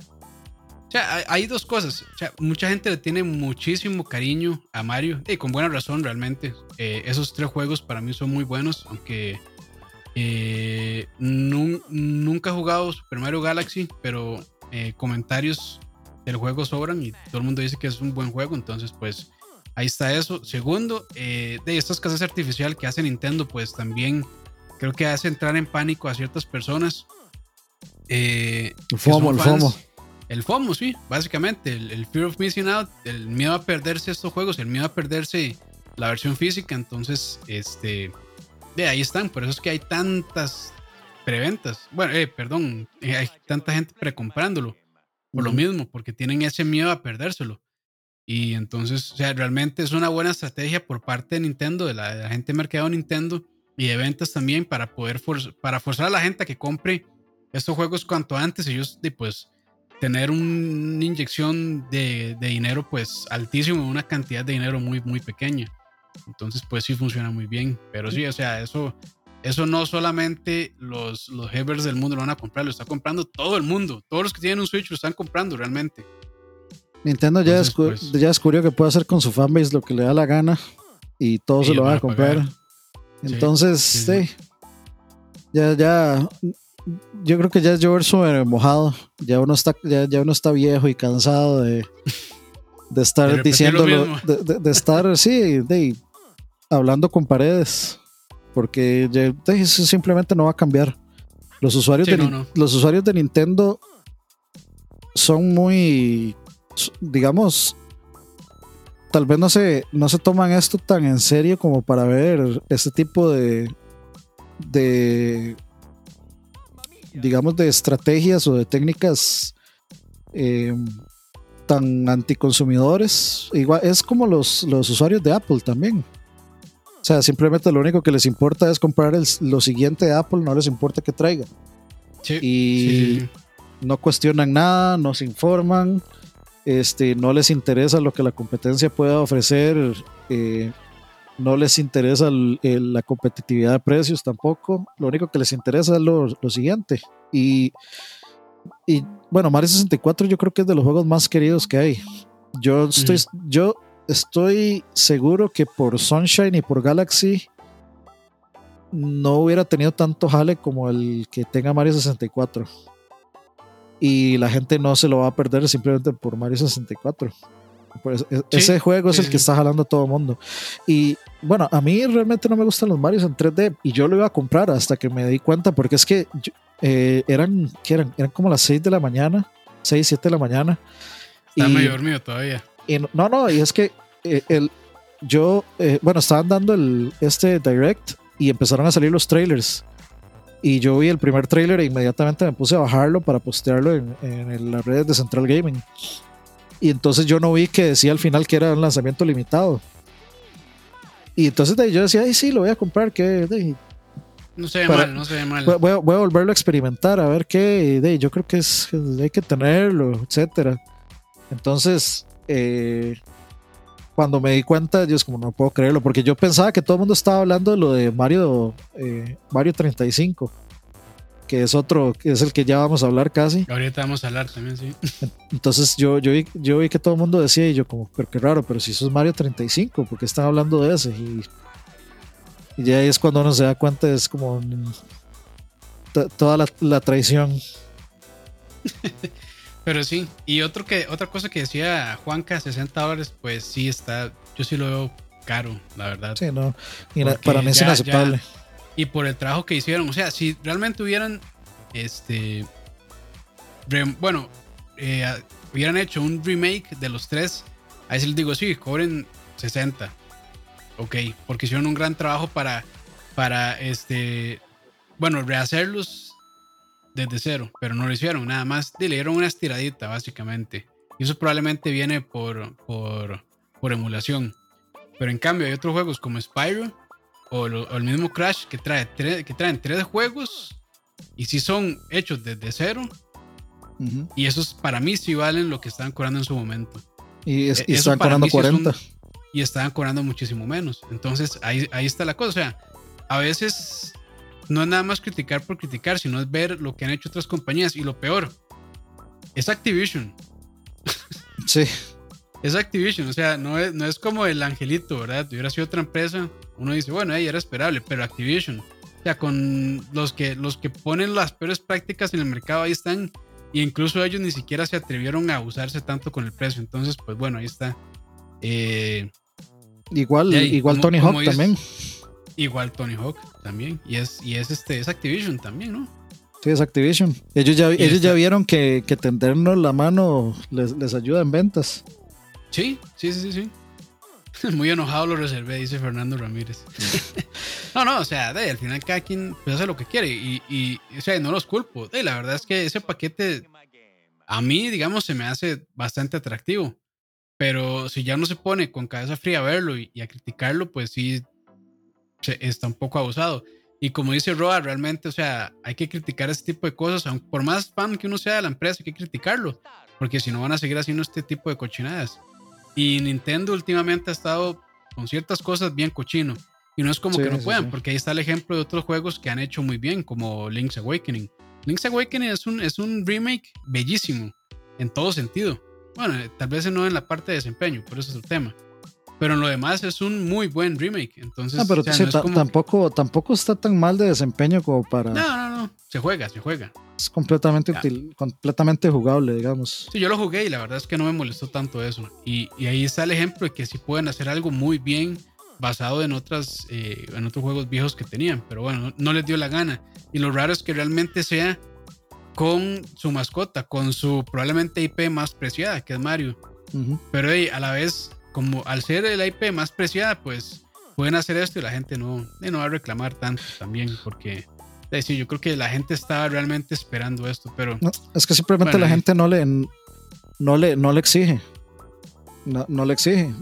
hay, dos cosas. mucha gente le tiene muchísimo cariño a Mario y con buena razón realmente. Eh, esos tres juegos para mí son muy buenos, aunque eh, nunca he jugado Super Mario Galaxy, pero eh, comentarios del juego sobran y todo el mundo dice que es un buen juego, entonces pues ahí está eso. Segundo, de estas casas artificial que hace Nintendo, pues también creo que hace entrar en pánico a ciertas personas. el FOMO, el FOMO. El FOMO, sí, básicamente, el, Fear of Missing Out, el miedo a perderse estos juegos, el miedo a perderse la versión física, entonces, este, de ahí están, por eso es que hay tantas preventas, bueno, eh, perdón, eh, hay tanta gente precomprándolo, por lo mismo, porque tienen ese miedo a perdérselo. Y entonces, o sea, realmente es una buena estrategia por parte de Nintendo, de la, gente de mercado Nintendo y de ventas también para poder para forzar a la gente a que compre estos juegos cuanto antes. Ellos, pues, tener una inyección de, de, dinero, pues, altísimo, una cantidad de dinero muy, muy pequeña. Entonces, pues sí funciona muy bien. Pero sí, o sea, eso, eso no solamente los, los Hebers del mundo lo van a comprar, lo está comprando todo el mundo. Todos los que tienen un Switch lo están comprando realmente. Nintendo ya, pues, ya descubrió que puede hacer con su fanbase lo que le da la gana y todos se lo van a comprar. Entonces, sí, Ya, ya, yo creo que ya es llover sobre mojado. Ya uno está, ya, uno está viejo y cansado de, de estar diciéndolo, de, estar, sí, de, hablando con paredes. Porque eso simplemente no va a cambiar. Los usuarios, de, los usuarios de Nintendo son muy digamos, tal vez no se, no se toman esto tan en serio como para ver este tipo de, de digamos, de estrategias o de técnicas eh, tan anticonsumidores. Igual, es como los, los usuarios de Apple también. O sea, simplemente lo único que les importa es comprar lo siguiente de Apple, no les importa que traiga. y no cuestionan nada, no se informan este, no les interesa lo que la competencia pueda ofrecer, eh, no les interesa la competitividad de precios tampoco, lo único que les interesa es lo, siguiente. Y, y, bueno, Mario 64 yo creo que es de los juegos más queridos que hay. Yo estoy, yo estoy seguro que por Sunshine y por Galaxy no hubiera tenido tanto jale como el que tenga Mario 64 y la gente no se lo va a perder simplemente por Mario 64. E, ese juego es el que está jalando a todo el mundo. Y bueno, a mí realmente no me gustan los Marios en 3D y yo lo iba a comprar hasta que me di cuenta porque es que eh, eran, eran, eran como las 6 de la mañana, 6, 7 de la mañana. Está medio dormido todavía. Y no, no, y es que eh, el, yo, eh, bueno, estaban dando el, este direct y empezaron a salir los trailers. Y yo vi el primer trailer e inmediatamente me puse a bajarlo para postearlo en, en las redes de Central Gaming. Y entonces yo no vi que decía al final que era un lanzamiento limitado. Y entonces yo decía, ay, sí, lo voy a comprar. que No se ve mal, no se ve mal. Voy, a, volverlo a experimentar, a ver qué. De, yo creo que es, hay que tenerlo, etcétera. Entonces, eh, cuando me di cuenta, yo es como no puedo creerlo, porque yo pensaba que todo el mundo estaba hablando de lo de Mario, eh, Mario 35, que es otro, que es el que ya vamos a hablar casi. Ahorita vamos a hablar también, sí. Entonces yo, yo, vi, yo vi que todo el mundo decía, y yo como, pero qué raro, pero si eso es Mario 35, porque están hablando de ese? Y, y ya ahí es cuando uno se da cuenta, es como toda la, la traición. <laughs> Pero sí, y otro que, otra cosa que decía Juanca, 60 dólares, pues sí está, yo sí lo veo caro, la verdad. Sí, no, para mí es inaceptable. y por el trabajo que hicieron, o sea, si realmente hubieran, este, bueno, eh, hubieran hecho un remake de los tres, ahí sí les digo, sí, cobren 60. Ok, porque hicieron un gran trabajo para, para, este, bueno, rehacerlos desde cero, pero no lo hicieron, nada más le dieron una estiradita básicamente. Y eso probablemente viene por, por, por emulación. Pero en cambio hay otros juegos como Spyro o, el mismo Crash que, trae que traen tres juegos y si son hechos desde cero. Y esos para mí sí valen lo que estaban cobrando en su momento. Y, es, e, estaban cobrando 40. y estaban cobrando muchísimo menos. Entonces ahí, ahí está la cosa. O sea, a veces no es nada más criticar por criticar, sino es ver lo que han hecho otras compañías. Y lo peor, es Activision. <laughs> Sí. es Activision, o sea, no es, no es como el angelito, ¿verdad? Si hubiera sido otra empresa, uno dice, bueno, ahí era esperable, pero Activision, o sea, con los que, los que ponen las peores prácticas en el mercado, ahí están. Y incluso ellos ni siquiera se atrevieron a usarse tanto con el precio. Entonces, pues bueno, ahí está. Eh, igual, igual Tony Hawk también. Igual Tony Hawk también. Y es, y es este, es Activision también, ¿no? Sí, es Activision. Ellos ya, ellos ya vieron que, que, tendernos la mano les, les ayuda en ventas. Sí, sí, sí, sí. <laughs> Muy enojado lo reservé, dice Fernando Ramírez. <laughs> no, no, o sea, de, al final cada quien pues, hace lo que quiere y, y, o sea, no los culpo. De, la verdad es que ese paquete a mí, digamos, se me hace bastante atractivo. Pero si ya no se pone con cabeza fría a verlo y, a criticarlo, pues sí está un poco abusado. Y como dice Roa, realmente, o sea, hay que criticar ese tipo de cosas. Aunque por más fan que uno sea de la empresa, hay que criticarlo. Porque si no van a seguir haciendo este tipo de cochinadas. Y Nintendo últimamente ha estado con ciertas cosas bien cochino. Y no es como que no puedan, porque ahí está el ejemplo de otros juegos que han hecho muy bien, como Link's Awakening. Link's Awakening es un, es un remake bellísimo, en todo sentido. Bueno, tal vez no en la parte de desempeño, por eso es el tema. Pero en lo demás es un muy buen remake. Entonces, pero tampoco, tampoco está tan mal de desempeño como para. No, no, no. Se juega, se juega. Es completamente útil, completamente jugable, digamos. Sí, yo lo jugué y la verdad es que no me molestó tanto eso. Y, y ahí está el ejemplo de que sí pueden hacer algo muy bien basado en otras eh, en otros juegos viejos que tenían, pero bueno, no les dio la gana. Y lo raro es que realmente sea con su mascota, con su probablemente IP más preciada, que es Mario. Pero a la vez, como al ser el IP más preciada, pues pueden hacer esto y la gente no, no va a reclamar tanto también, porque sí, yo creo que la gente estaba realmente esperando esto, pero... es que simplemente la gente no le, no le, no le exige. No, no le exige.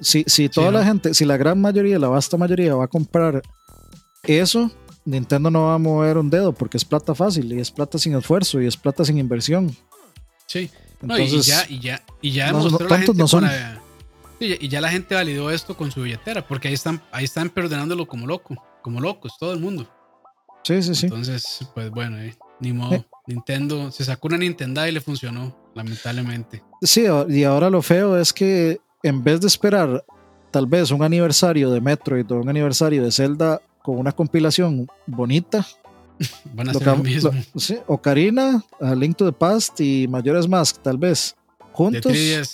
si, si toda la gente, si la gran mayoría, la vasta mayoría va a comprar eso, Nintendo no va a mover un dedo porque es plata fácil y es plata sin esfuerzo y es plata sin inversión. Sí. y ya, y ya, y ya no, la gente no son. Y ya la gente validó esto con su billetera, porque ahí están, ahí están perdonándolo como loco, como locos, todo el mundo. Sí, sí, sí. Entonces, pues bueno, eh, ni modo. Eh. Nintendo se sacó una Nintendo y le funcionó, lamentablemente. Sí, y ahora lo feo es que en vez de esperar tal vez un aniversario de Metroid o un aniversario de Zelda con una compilación bonita. <laughs> Van a ser lo mismo. sí, Ocarina, A Link to the Past y Mayores Mask, tal vez. Juntos. De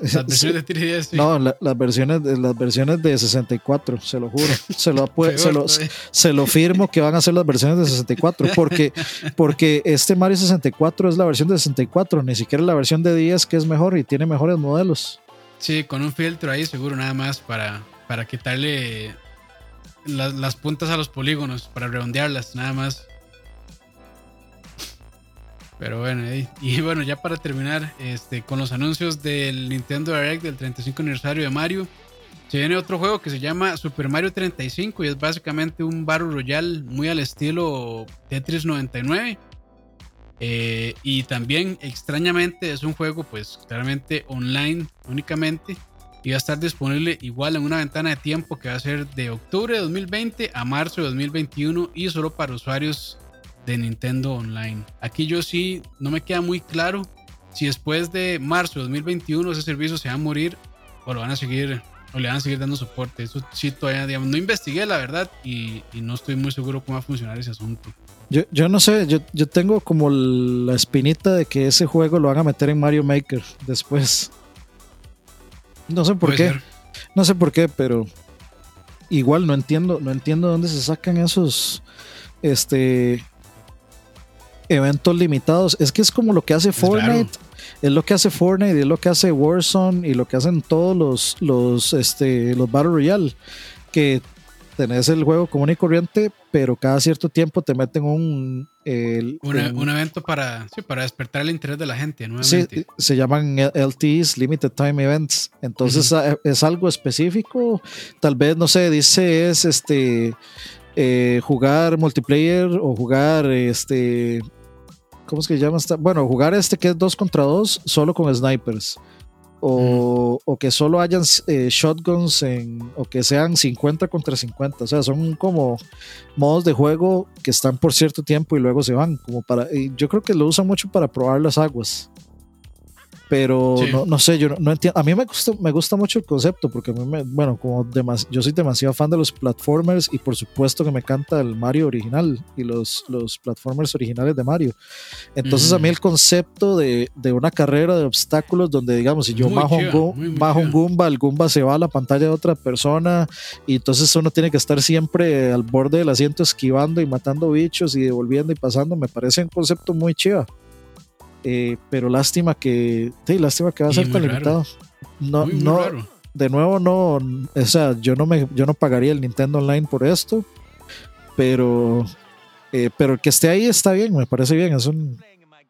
Las versiones de 3DS. No, las, versiones, las versiones de 64, se lo juro. Se lo, <laughs> se, lo, se lo, firmo que van a ser las versiones de 64. Porque, porque este Mario 64 es la versión de 64, ni siquiera la versión de 10 que es mejor y tiene mejores modelos. Sí, con un filtro ahí seguro nada más para, para quitarle las, puntas a los polígonos para redondearlas, nada más. Pero bueno, y, bueno, ya para terminar, este, con los anuncios del Nintendo Direct del 35 aniversario de Mario, se viene otro juego que se llama Super Mario 35 y es básicamente un Battle Royale muy al estilo Tetris 99. Eh, y también extrañamente es un juego pues claramente online únicamente y va a estar disponible igual en una ventana de tiempo que va a ser de octubre de 2020 a marzo de 2021 y solo para usuarios de Nintendo Online. Aquí yo sí no me queda muy claro si después de marzo de 2021 ese servicio se va a morir o lo van a seguir o le van a seguir dando soporte. Eso sí todavía digamos, no investigué la verdad y, no estoy muy seguro cómo va a funcionar ese asunto. Yo, yo no sé, yo, yo tengo como la espinita de que ese juego lo van a meter en Mario Maker después. No sé por qué. No sé por qué, pero igual no entiendo, no entiendo dónde se sacan esos este eventos limitados. Es que es como lo que hace Fortnite. Es lo que hace Fortnite, y es lo que hace Warzone y lo que hacen todos los, los, este, los Battle Royale. Que tenés el juego común y corriente, pero cada cierto tiempo te meten un... un, evento para, para despertar el interés de la gente. Nuevamente. Sí, se llaman LTs, Limited Time Events. Entonces es algo específico. Tal vez, no sé, dice es este... Eh, jugar multiplayer o jugar este ¿cómo es que se llama? Bueno, jugar este que es 2 contra 2 solo con snipers o, que solo hayan eh, shotguns en, o que sean 50 contra 50. O sea, son como modos de juego que están por cierto tiempo y luego se van. Como para, yo creo que lo usan mucho para probar las aguas. Pero no, no, sé, yo no, entiendo. A mí me gusta, me gusta mucho el concepto porque a mí me, bueno, como yo soy demasiado fan de los platformers y por supuesto que me encanta el Mario original y los, los platformers originales de Mario. Entonces a mí el concepto de, de, una carrera de obstáculos donde digamos, si yo bajo, un, bajo un Goomba, el Goomba se va a la pantalla de otra persona y entonces uno tiene que estar siempre al borde del asiento esquivando y matando bichos y devolviendo y pasando, me parece un concepto muy chiva. Eh, pero lástima que, sí, lástima que va a ser tan limitado. No, no, de nuevo no, o sea, yo no me, yo no pagaría el Nintendo Online por esto, pero, eh, pero que esté ahí está bien, me parece bien, es un,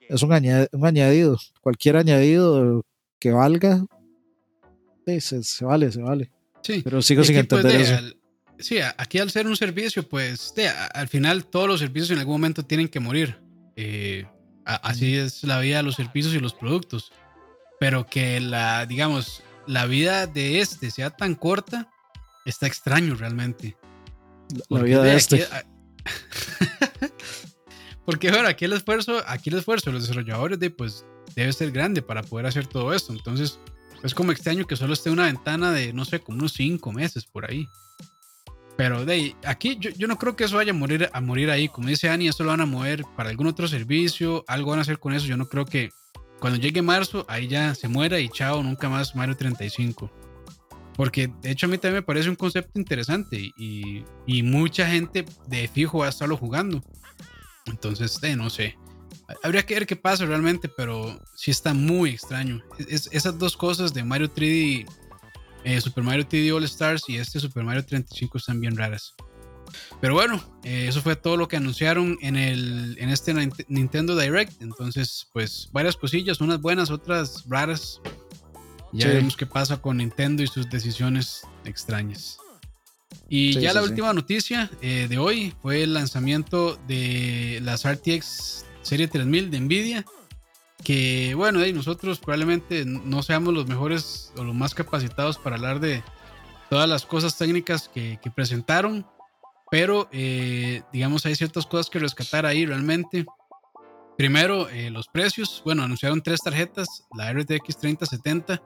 es un, añadido. Cualquier añadido que valga, se, vale, se vale. Sí. Pero sigo sin pues, entender eso. sí, aquí al ser un servicio, pues al final todos los servicios en algún momento tienen que morir. Eh, así es la vida de los servicios y los productos. Pero que la, digamos, la vida de este sea tan corta, está extraño realmente. La, vida de, este. <laughs> Porque bueno, aquí el esfuerzo, aquí el esfuerzo de los desarrolladores de, pues, debe ser grande para poder hacer todo esto. Entonces, es como extraño que solo esté una ventana de, no sé, como unos cinco meses por ahí. Pero de aquí yo, yo, no creo que eso vaya a morir, a morir ahí. Como dice Ani, esto lo van a mover para algún otro servicio, algo van a hacer con eso. Yo no creo que cuando llegue marzo, ahí ya se muera y chao, nunca más Mario 35. Porque de hecho a mí también me parece un concepto interesante y, y mucha gente de fijo va a estarlo jugando. Entonces, eh, no sé. Habría que ver qué pasa realmente, pero sí está muy extraño. Es, esas dos cosas de Mario 3D, eh, Super Mario 3D All Stars y este Super Mario 35 están bien raras. Pero bueno, eh, eso fue todo lo que anunciaron en, el, en este Nintendo Direct. Entonces, pues varias cosillas, unas buenas, otras raras. Ya veremos qué pasa con Nintendo y sus decisiones extrañas. Y ya la última noticia eh, de hoy fue el lanzamiento de las RTX Serie 3000 de Nvidia. Que bueno, nosotros probablemente no seamos los mejores o los más capacitados para hablar de todas las cosas técnicas que, que presentaron pero, eh, digamos, hay ciertas cosas que rescatar ahí realmente. Primero, eh, los precios. Bueno, anunciaron tres tarjetas. La RTX 3070,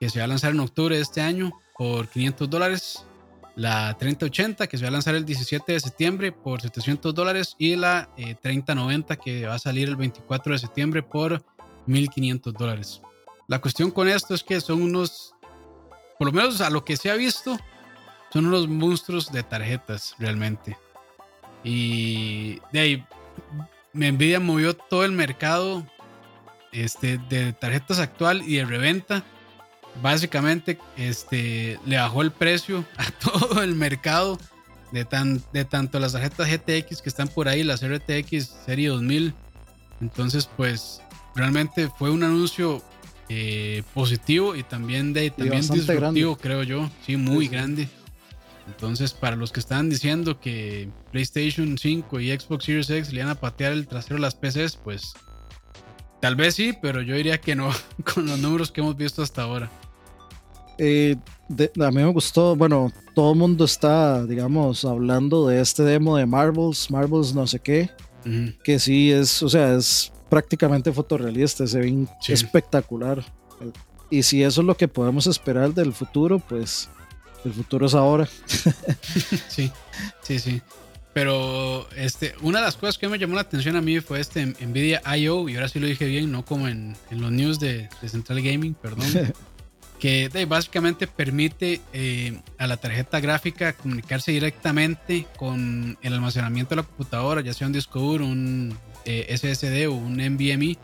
que se va a lanzar en octubre de este año por 500 dólares. La 3080, que se va a lanzar el 17 de septiembre por 700 dólares. Y la 3090, eh, que va a salir el 24 de septiembre por 1500 dólares. La cuestión con esto es que son unos, por lo menos a lo que se ha visto, son unos monstruos de tarjetas realmente. Y de ahí, me envidia movió todo el mercado este, de tarjetas actual y de reventa. Básicamente, este, le bajó el precio a <laughs> todo el mercado de, tan, de tanto las tarjetas GTX que están por ahí, las RTX Serie 2000. Entonces, pues, realmente fue un anuncio eh, positivo y también, de, también disruptivo, creo yo. Sí, muy grande. Entonces, para los que están diciendo que PlayStation 5 y Xbox Series X le van a patear el trasero a las PCs, pues tal vez sí, pero yo diría que no, <laughs> con los números que hemos visto hasta ahora. Eh, a mí me gustó, bueno, todo el mundo está, digamos, hablando de este demo de Marvels, Marvels no sé qué, que sí es, o sea, es prácticamente fotorrealista, se ve espectacular. Y si eso es lo que podemos esperar del futuro, pues el futuro es ahora. <laughs> sí, sí, sí. Pero este, una de las cosas que me llamó la atención a mí fue este Nvidia IO, y ahora sí lo dije bien, no como en, los news de, Central Gaming, perdón. <laughs> que básicamente permite eh, a la tarjeta gráfica comunicarse directamente con el almacenamiento de la computadora, ya sea un disco duro, un eh, SSD o un NVMe.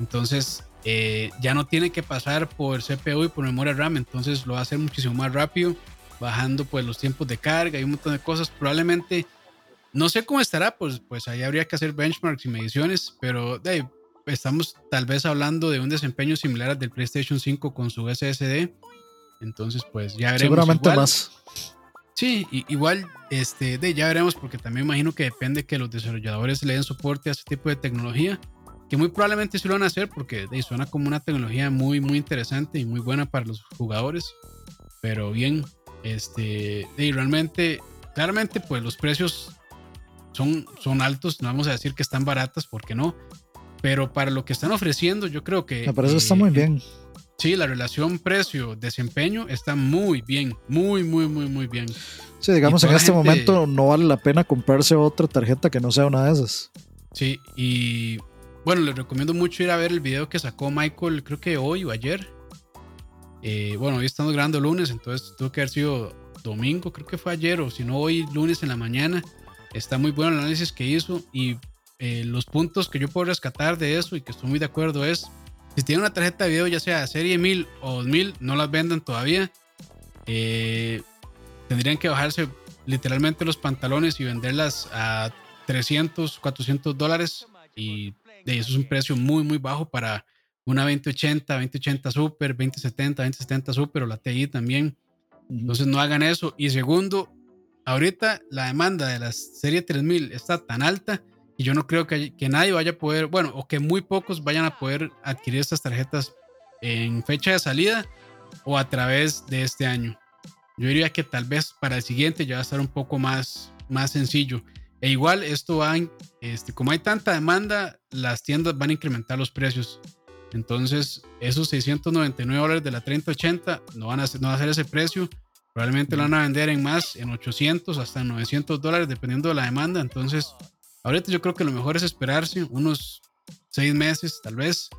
Entonces, eh, ya no tiene que pasar por CPU y por memoria RAM, entonces lo va a hacer muchísimo más rápido, bajando pues los tiempos de carga y un montón de cosas. Probablemente, no sé cómo estará, pues, pues ahí habría que hacer benchmarks y mediciones, pero estamos tal vez hablando de un desempeño similar al del PlayStation 5 con su SSD. Entonces, pues ya veremos. Seguramente más. Sí, igual, este, de, ya veremos, porque también imagino que depende que los desarrolladores le den soporte a este tipo de tecnología que muy probablemente sí lo van a hacer porque suena como una tecnología muy, muy interesante y muy buena para los jugadores. Pero bien, este, y realmente, claramente, pues los precios son, son altos. No vamos a decir que están baratas, porque no. Pero para lo que están ofreciendo, yo creo que. Me parece está muy bien. Sí, la relación precio-desempeño está muy bien, muy, muy, muy, muy bien. Sí, digamos, en este momento no vale la pena comprarse otra tarjeta que no sea una de esas. Sí, y bueno, les recomiendo mucho ir a ver el video que sacó Michael, creo que hoy o ayer. Eh, bueno, hoy estamos grabando lunes, entonces tuvo que haber sido domingo, creo que fue ayer, o si no, hoy lunes en la mañana. Está muy bueno el análisis que hizo y eh, los puntos que yo puedo rescatar de eso y que estoy muy de acuerdo es, si tienen una tarjeta de video, ya sea serie 1000 o 2000, no las vendan todavía. Eh, tendrían que bajarse literalmente los pantalones y venderlas a 300, 400 dólares y eso es un precio muy, muy bajo para una 2080, 2080 Super, 2070, 2070 Super o la TI también. Entonces no hagan eso. Y segundo, ahorita la demanda de la serie 3000 está tan alta y yo no creo que, que nadie vaya a poder, bueno, o que muy pocos vayan a poder adquirir estas tarjetas en fecha de salida o a través de este año. Yo diría que tal vez para el siguiente ya va a estar un poco más, más sencillo. E igual esto va, este, como hay tanta demanda, las tiendas van a incrementar los precios. Entonces, esos 699 dólares de la 3080 no van a, no va a ser ese precio. Probablemente lo van a vender en más, en 800 hasta 900 dólares, dependiendo de la demanda. Entonces, ahorita yo creo que lo mejor es esperarse unos seis meses, tal vez,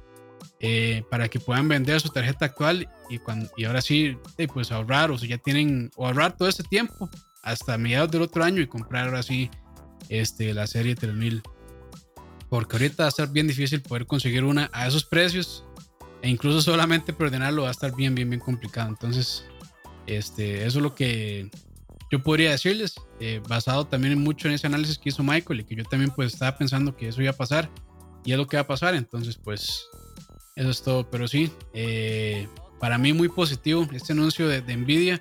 eh, para que puedan vender su tarjeta actual y, cuando, y ahora sí, pues ahorrar, o si ya tienen, o ahorrar todo ese tiempo hasta mediados del otro año y comprar ahora sí este, la serie 3000 porque ahorita va a ser bien difícil poder conseguir una a esos precios e incluso solamente ordenarlo va a estar bien, bien, bien complicado. Entonces, este, eso es lo que yo podría decirles, eh, basado también mucho en ese análisis que hizo Michael y que yo también pues estaba pensando que eso iba a pasar y es lo que va a pasar. Entonces, pues, eso es todo. Pero sí, eh, para mí muy positivo este anuncio de, Nvidia.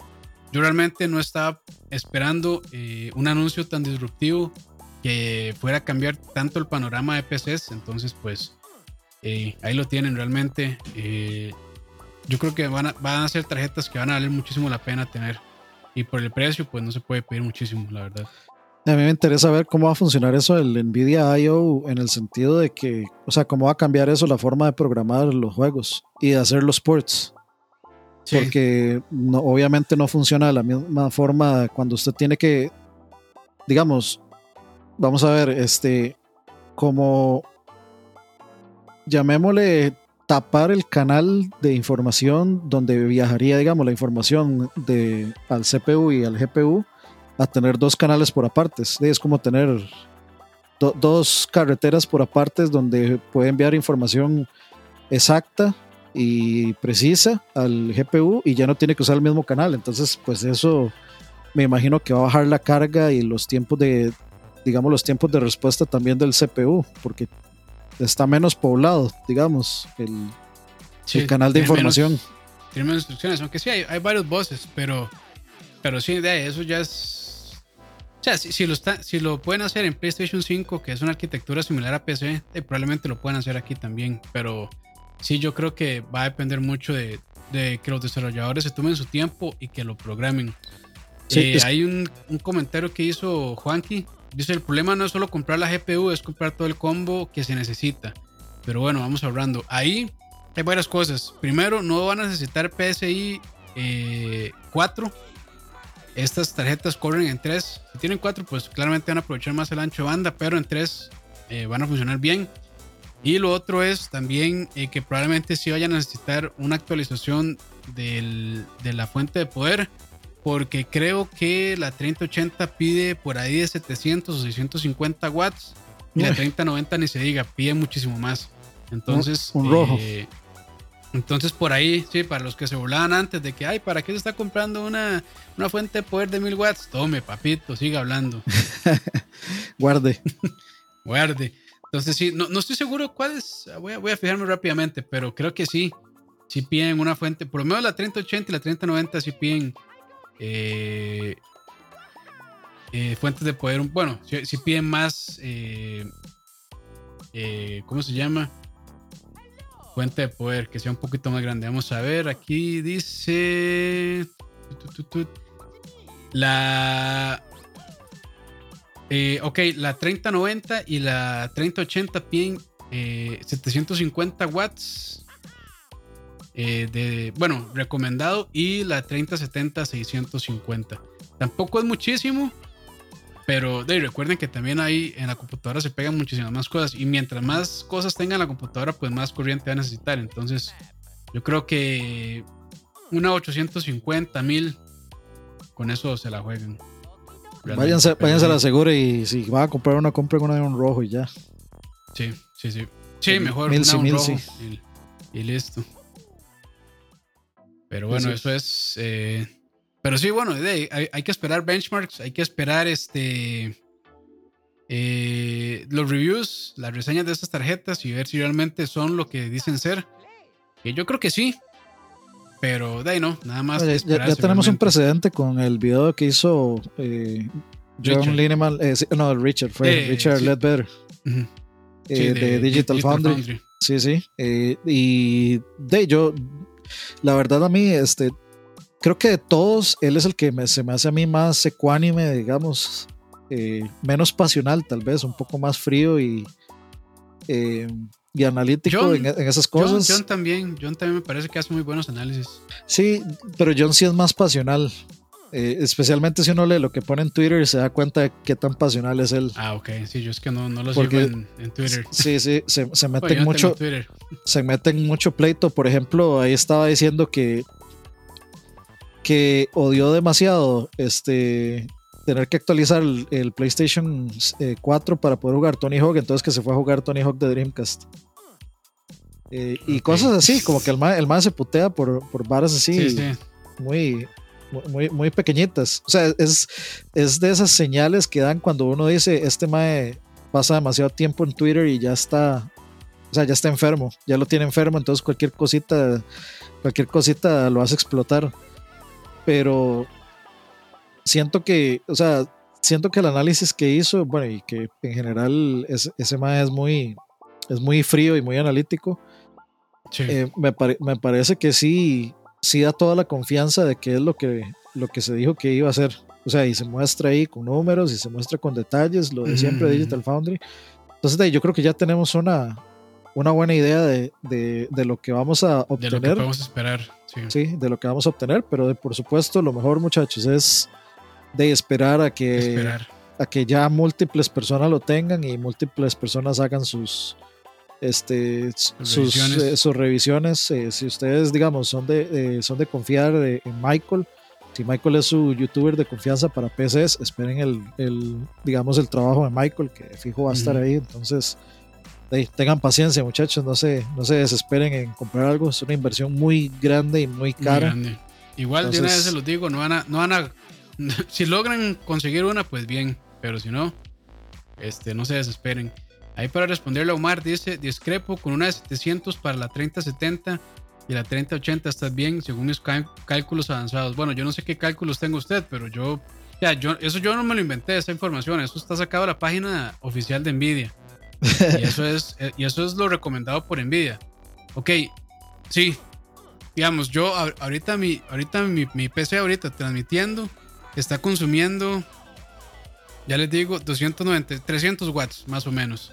Yo realmente no estaba esperando eh, un anuncio tan disruptivo que fuera a cambiar tanto el panorama de PCs. Entonces, pues ahí lo tienen realmente. Yo creo que van a, van a ser tarjetas que van a valer muchísimo la pena tener. Y por el precio, pues no se puede pedir muchísimo, la verdad. A mí me interesa ver cómo va a funcionar eso el Nvidia IO en el sentido de que, o sea, cómo va a cambiar eso la forma de programar los juegos y de hacer los ports. Porque no, obviamente no funciona de la misma forma cuando usted tiene que, digamos, vamos a ver, este, como llamémosle tapar el canal de información donde viajaría, digamos, la información de, al CPU y al GPU a tener dos canales por apartes. Es como tener dos carreteras por apartes donde puede enviar información exacta y precisa al GPU y ya no tiene que usar el mismo canal. Entonces, pues eso me imagino que va a bajar la carga y los tiempos de, digamos, los tiempos de respuesta también del CPU, porque está menos poblado, digamos, el, el canal de información. tiene menos instrucciones, aunque sí hay, hay, varios voces, pero, pero sí, de eso ya es. O sea, si, lo está, si lo pueden hacer en PlayStation 5, que es una arquitectura similar a PC, eh, probablemente lo puedan hacer aquí también. Pero sí, yo creo que va a depender mucho de, de que los desarrolladores se tomen su tiempo y que lo programen. Sí, eh, Hay un, un, comentario que hizo Juanqui Dice, el problema no es solo comprar la GPU, es comprar todo el combo que se necesita. Pero bueno, vamos hablando. Ahí hay varias cosas. Primero, no van a necesitar PSI 4. Eh, Estas tarjetas corren en 3. Si tienen 4, pues claramente van a aprovechar más el ancho de banda, pero en 3 eh, van a funcionar bien. Y lo otro es también eh, que probablemente sí vayan a necesitar una actualización de la fuente de poder porque creo que la 3080 pide por ahí de 700 o 650 watts y la 3090 ni se diga, pide muchísimo más. Entonces, un, rojo. Eh, entonces por ahí, sí, para los que se burlaban antes de que, ay, ¿para qué se está comprando una, una fuente de poder de 1000 watts? Tome, papito, siga hablando. <laughs> Guarde. <laughs> Guarde. Entonces sí, no, no estoy seguro cuál es, voy a, voy a fijarme rápidamente, pero creo que sí, sí piden una fuente, por lo menos la 3080 y la 3090 sí piden eh, eh, fuentes de poder, bueno, si, piden más, eh, ¿cómo se llama? Fuente de poder que sea un poquito más grande. Vamos a ver, aquí dice la... ok, la 3090 y la 3080 piden 750 watts eh, de, bueno, recomendado y la 3070 650. Tampoco es muchísimo, pero de, recuerden que también ahí en la computadora se pegan muchísimas más cosas y mientras más cosas tenga la computadora, pues más corriente va a necesitar. Entonces, yo creo que una 850 mil con eso se la juegan. Váyanse, váyanse a la segura y si van a comprar una, compren una de un rojo y ya. Sí, sí, sí. Sí, mejor una de un rojo y listo. Pero bueno, eso es. Eh, pero sí, bueno, hay, hay, que esperar benchmarks, hay que esperar este. eh, los reviews, las reseñas de estas tarjetas y ver si realmente son lo que dicen ser. Y yo creo que sí. Pero de ahí no, nada más. ya, tenemos un precedente con el video que hizo eh, John Lineman, eh, no, Richard, fue Richard Ledbetter de, Digital, Foundry. Sí, sí. y de yo, la verdad a mí, este, creo que de todos, él es el que se me hace a mí más ecuánime, digamos, eh, menos pasional tal vez, un poco más frío y, eh, y analítico en, esas cosas. John, también, John también me parece que hace muy buenos análisis. Sí, pero John sí es más pasional. Eh, especialmente si uno lee lo que pone en Twitter y se da cuenta de qué tan pasional es él. Ah, ok, sí, yo es que no, no lo sigo en, Twitter. Sí, sí, se, se meten mucho. Se meten mucho pleito. Por ejemplo, ahí estaba diciendo que que odió demasiado este tener que actualizar el, PlayStation 4 eh, para poder jugar Tony Hawk, entonces que se fue a jugar Tony Hawk de Dreamcast. Eh, y cosas así, como que el más el se putea por, por varas así Muy, muy, muy pequeñitas. O sea, es, es de esas señales que dan cuando uno dice, este mae pasa demasiado tiempo en Twitter y ya está, o sea, ya está enfermo, ya lo tiene enfermo, entonces cualquier cosita, cualquier cosita lo hace explotar. Pero siento que, o sea, siento que el análisis que hizo, bueno, y que en general ese más es muy, es muy frío y muy analítico. Eh, me, parece que sí, sí da toda la confianza de que es lo que, lo que se dijo que iba a hacer. O sea, y se muestra ahí con números y se muestra con detalles, lo de siempre de Digital Foundry. Entonces, yo creo que ya tenemos una, una buena idea de, de, lo que vamos a obtener. De lo que vamos a esperar. Sí. sí. de lo que vamos a obtener, pero por supuesto lo mejor muchachos es de esperar a que, a que ya múltiples personas lo tengan y múltiples personas hagan sus, este, sus, revisiones. Eh, eh, si ustedes, digamos, son de, son de confiar en Michael, si Michael es su youtuber de confianza para PCs, esperen el, el digamos, el trabajo de Michael, que fijo va a estar ahí. Entonces, tengan paciencia, muchachos, no se, no se desesperen en comprar algo. Es una inversión muy grande y muy cara. Igual de una vez se los digo, no van a, no van a <laughs> si logran conseguir una, pues bien, pero si no, este, no se desesperen. Ahí para responderle a Omar dice, discrepo con una de 700 para la 3070 y la 3080 está bien según mis cálculos avanzados. Bueno, yo no sé qué cálculos tengo usted, pero yo, ya, yo, eso yo no me lo inventé, esa información, eso está sacado de la página oficial de Nvidia. Y eso es, <laughs> eh, y eso es lo recomendado por Nvidia. Ok, sí, digamos, yo ahorita mi, ahorita mi, mi PC ahorita transmitiendo está consumiendo, ya les digo, 290, 300 watts más o menos.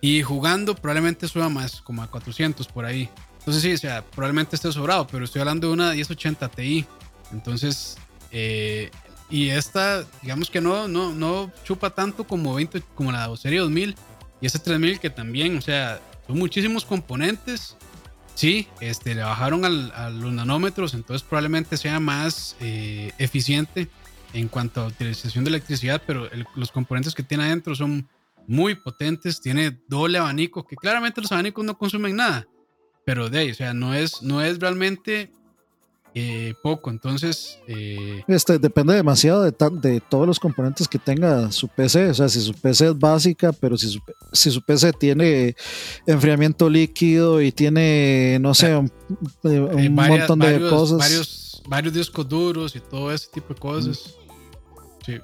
Y jugando probablemente suba más, como a 400 por ahí. Entonces sí, o sea, probablemente esté sobrado, pero estoy hablando de una 1080 Ti. Entonces, eh, y esta, digamos que no, no, no chupa tanto como, 20, como la serie 2000 y ese 3000 que también, o sea, son muchísimos componentes. Sí, este, le bajaron a los nanómetros, entonces probablemente sea más eh, eficiente en cuanto a utilización de electricidad, pero los componentes que tiene adentro son muy potentes, tiene doble abanico, que claramente los abanicos no consumen nada, pero de ahí, o sea, no es, no es realmente eh, poco, entonces... Eh, este, depende demasiado de, de todos los componentes que tenga su PC, o sea, si su PC es básica, pero si su, si su PC tiene enfriamiento líquido y tiene, no sé, un, eh, montón de cosas. Varios, varios discos duros y todo ese tipo de cosas. Sí.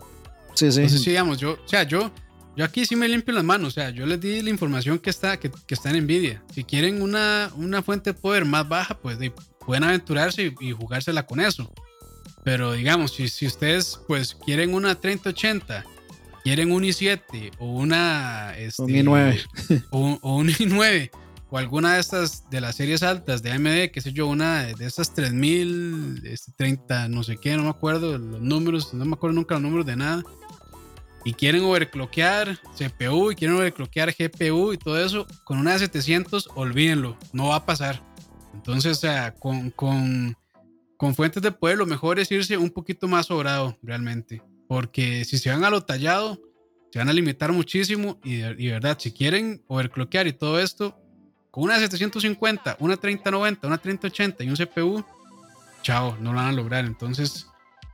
Sí, sí. Entonces, digamos, yo, o sea, yo, yo aquí sí me limpio las manos, o sea, yo les di la información que está, que, que está en Nvidia. Si quieren una, una fuente de poder más baja, pues de, pueden aventurarse y, jugársela con eso. Pero digamos, si, si ustedes pues quieren una 3080, quieren un i7 o una... Este, un i9. <laughs> O, un i9 o alguna de estas de las series altas de AMD, que sé yo, una de, estas 3000, este, 30, no sé qué, no me acuerdo los números, no me acuerdo nunca los números de nada. Y quieren overclockear CPU y quieren overclockear GPU y todo eso, con una de 700, olvídenlo, no va a pasar. Entonces, o sea, con, con, con fuentes de poder, lo mejor es irse un poquito más sobrado realmente. Porque si se van a lo tallado, se van a limitar muchísimo. Y, de verdad, si quieren overclockear y todo esto, con una 750, una 3090, una 3080 y un CPU, chao, no lo van a lograr. Entonces,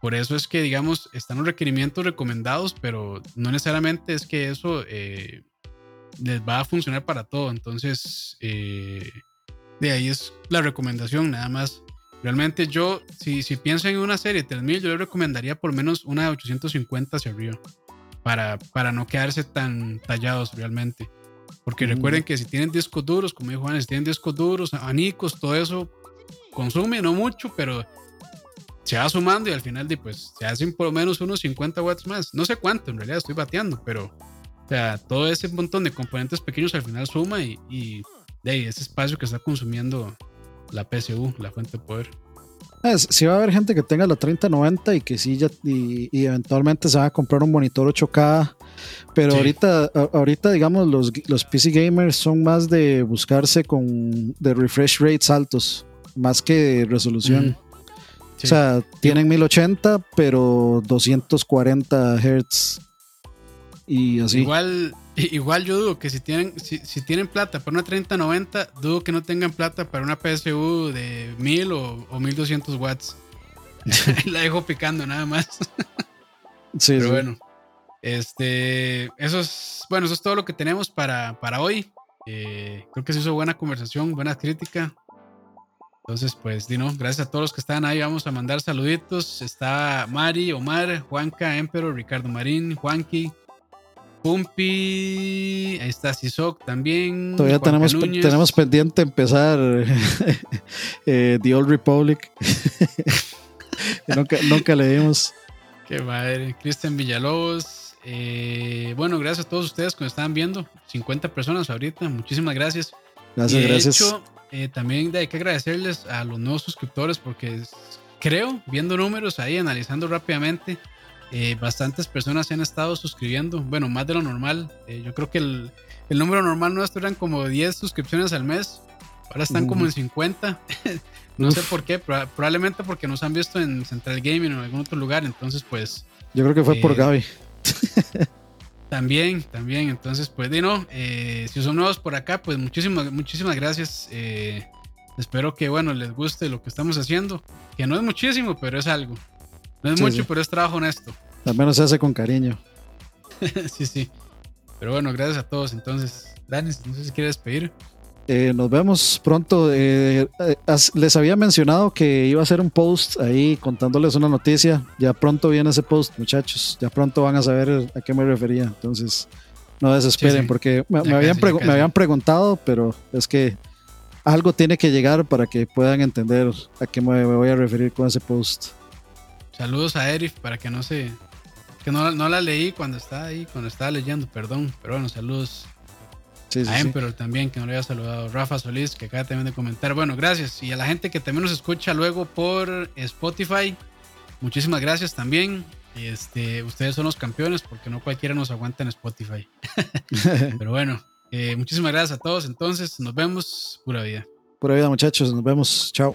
por eso es que, digamos, están los requerimientos recomendados, pero no necesariamente es que eso eh, les va a funcionar para todo. Entonces, eh, de ahí es la recomendación, nada más. Realmente yo, si, si pienso en una serie de 3000, yo le recomendaría por menos una de 850 hacia arriba, para, para no quedarse tan tallados realmente. Porque recuerden que si tienen discos duros, como dijo Juan, si tienen discos duros, abanicos, todo eso consume, no mucho, pero se va sumando y al final de, pues se hacen por lo menos unos 50 watts más. No sé cuánto, en realidad estoy bateando, pero o sea, todo ese montón de componentes pequeños al final suma y, y de ahí ese espacio que está consumiendo la PSU, la fuente de poder. Ah, sí va a haber gente que tenga la 3090 y que sí ya y, eventualmente se va a comprar un monitor 8K, pero ahorita ahorita digamos los, los PC gamers son más de buscarse con de refresh rates altos, más que de resolución. O sea, tienen 1080, pero 240 Hz y así. Igual, igual yo dudo que si tienen, si, tienen plata para una 3090, dudo que no tengan plata para una PSU de 1000 o, o 1200 watts. <laughs> <laughs> La dejo picando nada más. <laughs> sí, Pero bueno. Este, eso es, bueno, eso es todo lo que tenemos para, para hoy. Eh, creo que se hizo buena conversación, buena crítica. Entonces, pues, Dino, gracias a todos los que están ahí. Vamos a mandar saluditos. Está Mari, Omar, Juanca, Emperor, Ricardo Marín, Juanqui, Pumpi, ahí está Sisok también. Todavía tenemos, tenemos pendiente empezar <laughs> eh, The Old Republic. <laughs> nunca, nunca leímos. Qué madre. Cristian Villalobos. Eh, bueno, gracias a todos ustedes que nos están viendo. 50 personas ahorita. Muchísimas gracias. Gracias, gracias. Eh, también hay que agradecerles a los nuevos suscriptores porque creo, viendo números ahí, analizando rápidamente, eh, bastantes personas se han estado suscribiendo. Bueno, más de lo normal. Eh, yo creo que el, número normal nuestro eran como 10 suscripciones al mes. Ahora están como en 50. <laughs> no sé por qué. Probablemente porque nos han visto en Central Gaming o en algún otro lugar. Entonces, pues. Yo creo que fue por Gaby. <laughs> También, también. Entonces, pues, Dino, eh, si son nuevos por acá, pues muchísimas, muchísimas gracias. Eh, espero que, bueno, les guste lo que estamos haciendo. Que no es muchísimo, pero es algo. No es mucho, pero es trabajo honesto. Al menos se hace con cariño. <laughs> sí, sí. Pero bueno, gracias a todos. Entonces, Dani, no sé si quieres despedir. Eh, nos vemos pronto. Eh, eh, les había mencionado que iba a hacer un post ahí contándoles una noticia. Ya pronto viene ese post, muchachos. Ya pronto van a saber a qué me refería. Entonces, no desesperen porque me, habían me, habían preguntado, pero es que algo tiene que llegar para que puedan entender a qué me voy a referir con ese post. Saludos a Erif para que no se... Que no, no la leí cuando estaba ahí, cuando estaba leyendo, perdón. Pero bueno, saludos a Emperor también, que no le había saludado. Rafa Solís, que acaba también de comentar. Bueno, gracias. Y a la gente que también nos escucha luego por Spotify, muchísimas gracias también. Este, ustedes son los campeones porque no cualquiera nos aguanta en Spotify. <laughs> Pero bueno, eh, muchísimas gracias a todos. Entonces, nos vemos. Pura vida. Pura vida, muchachos. Nos vemos. Chao.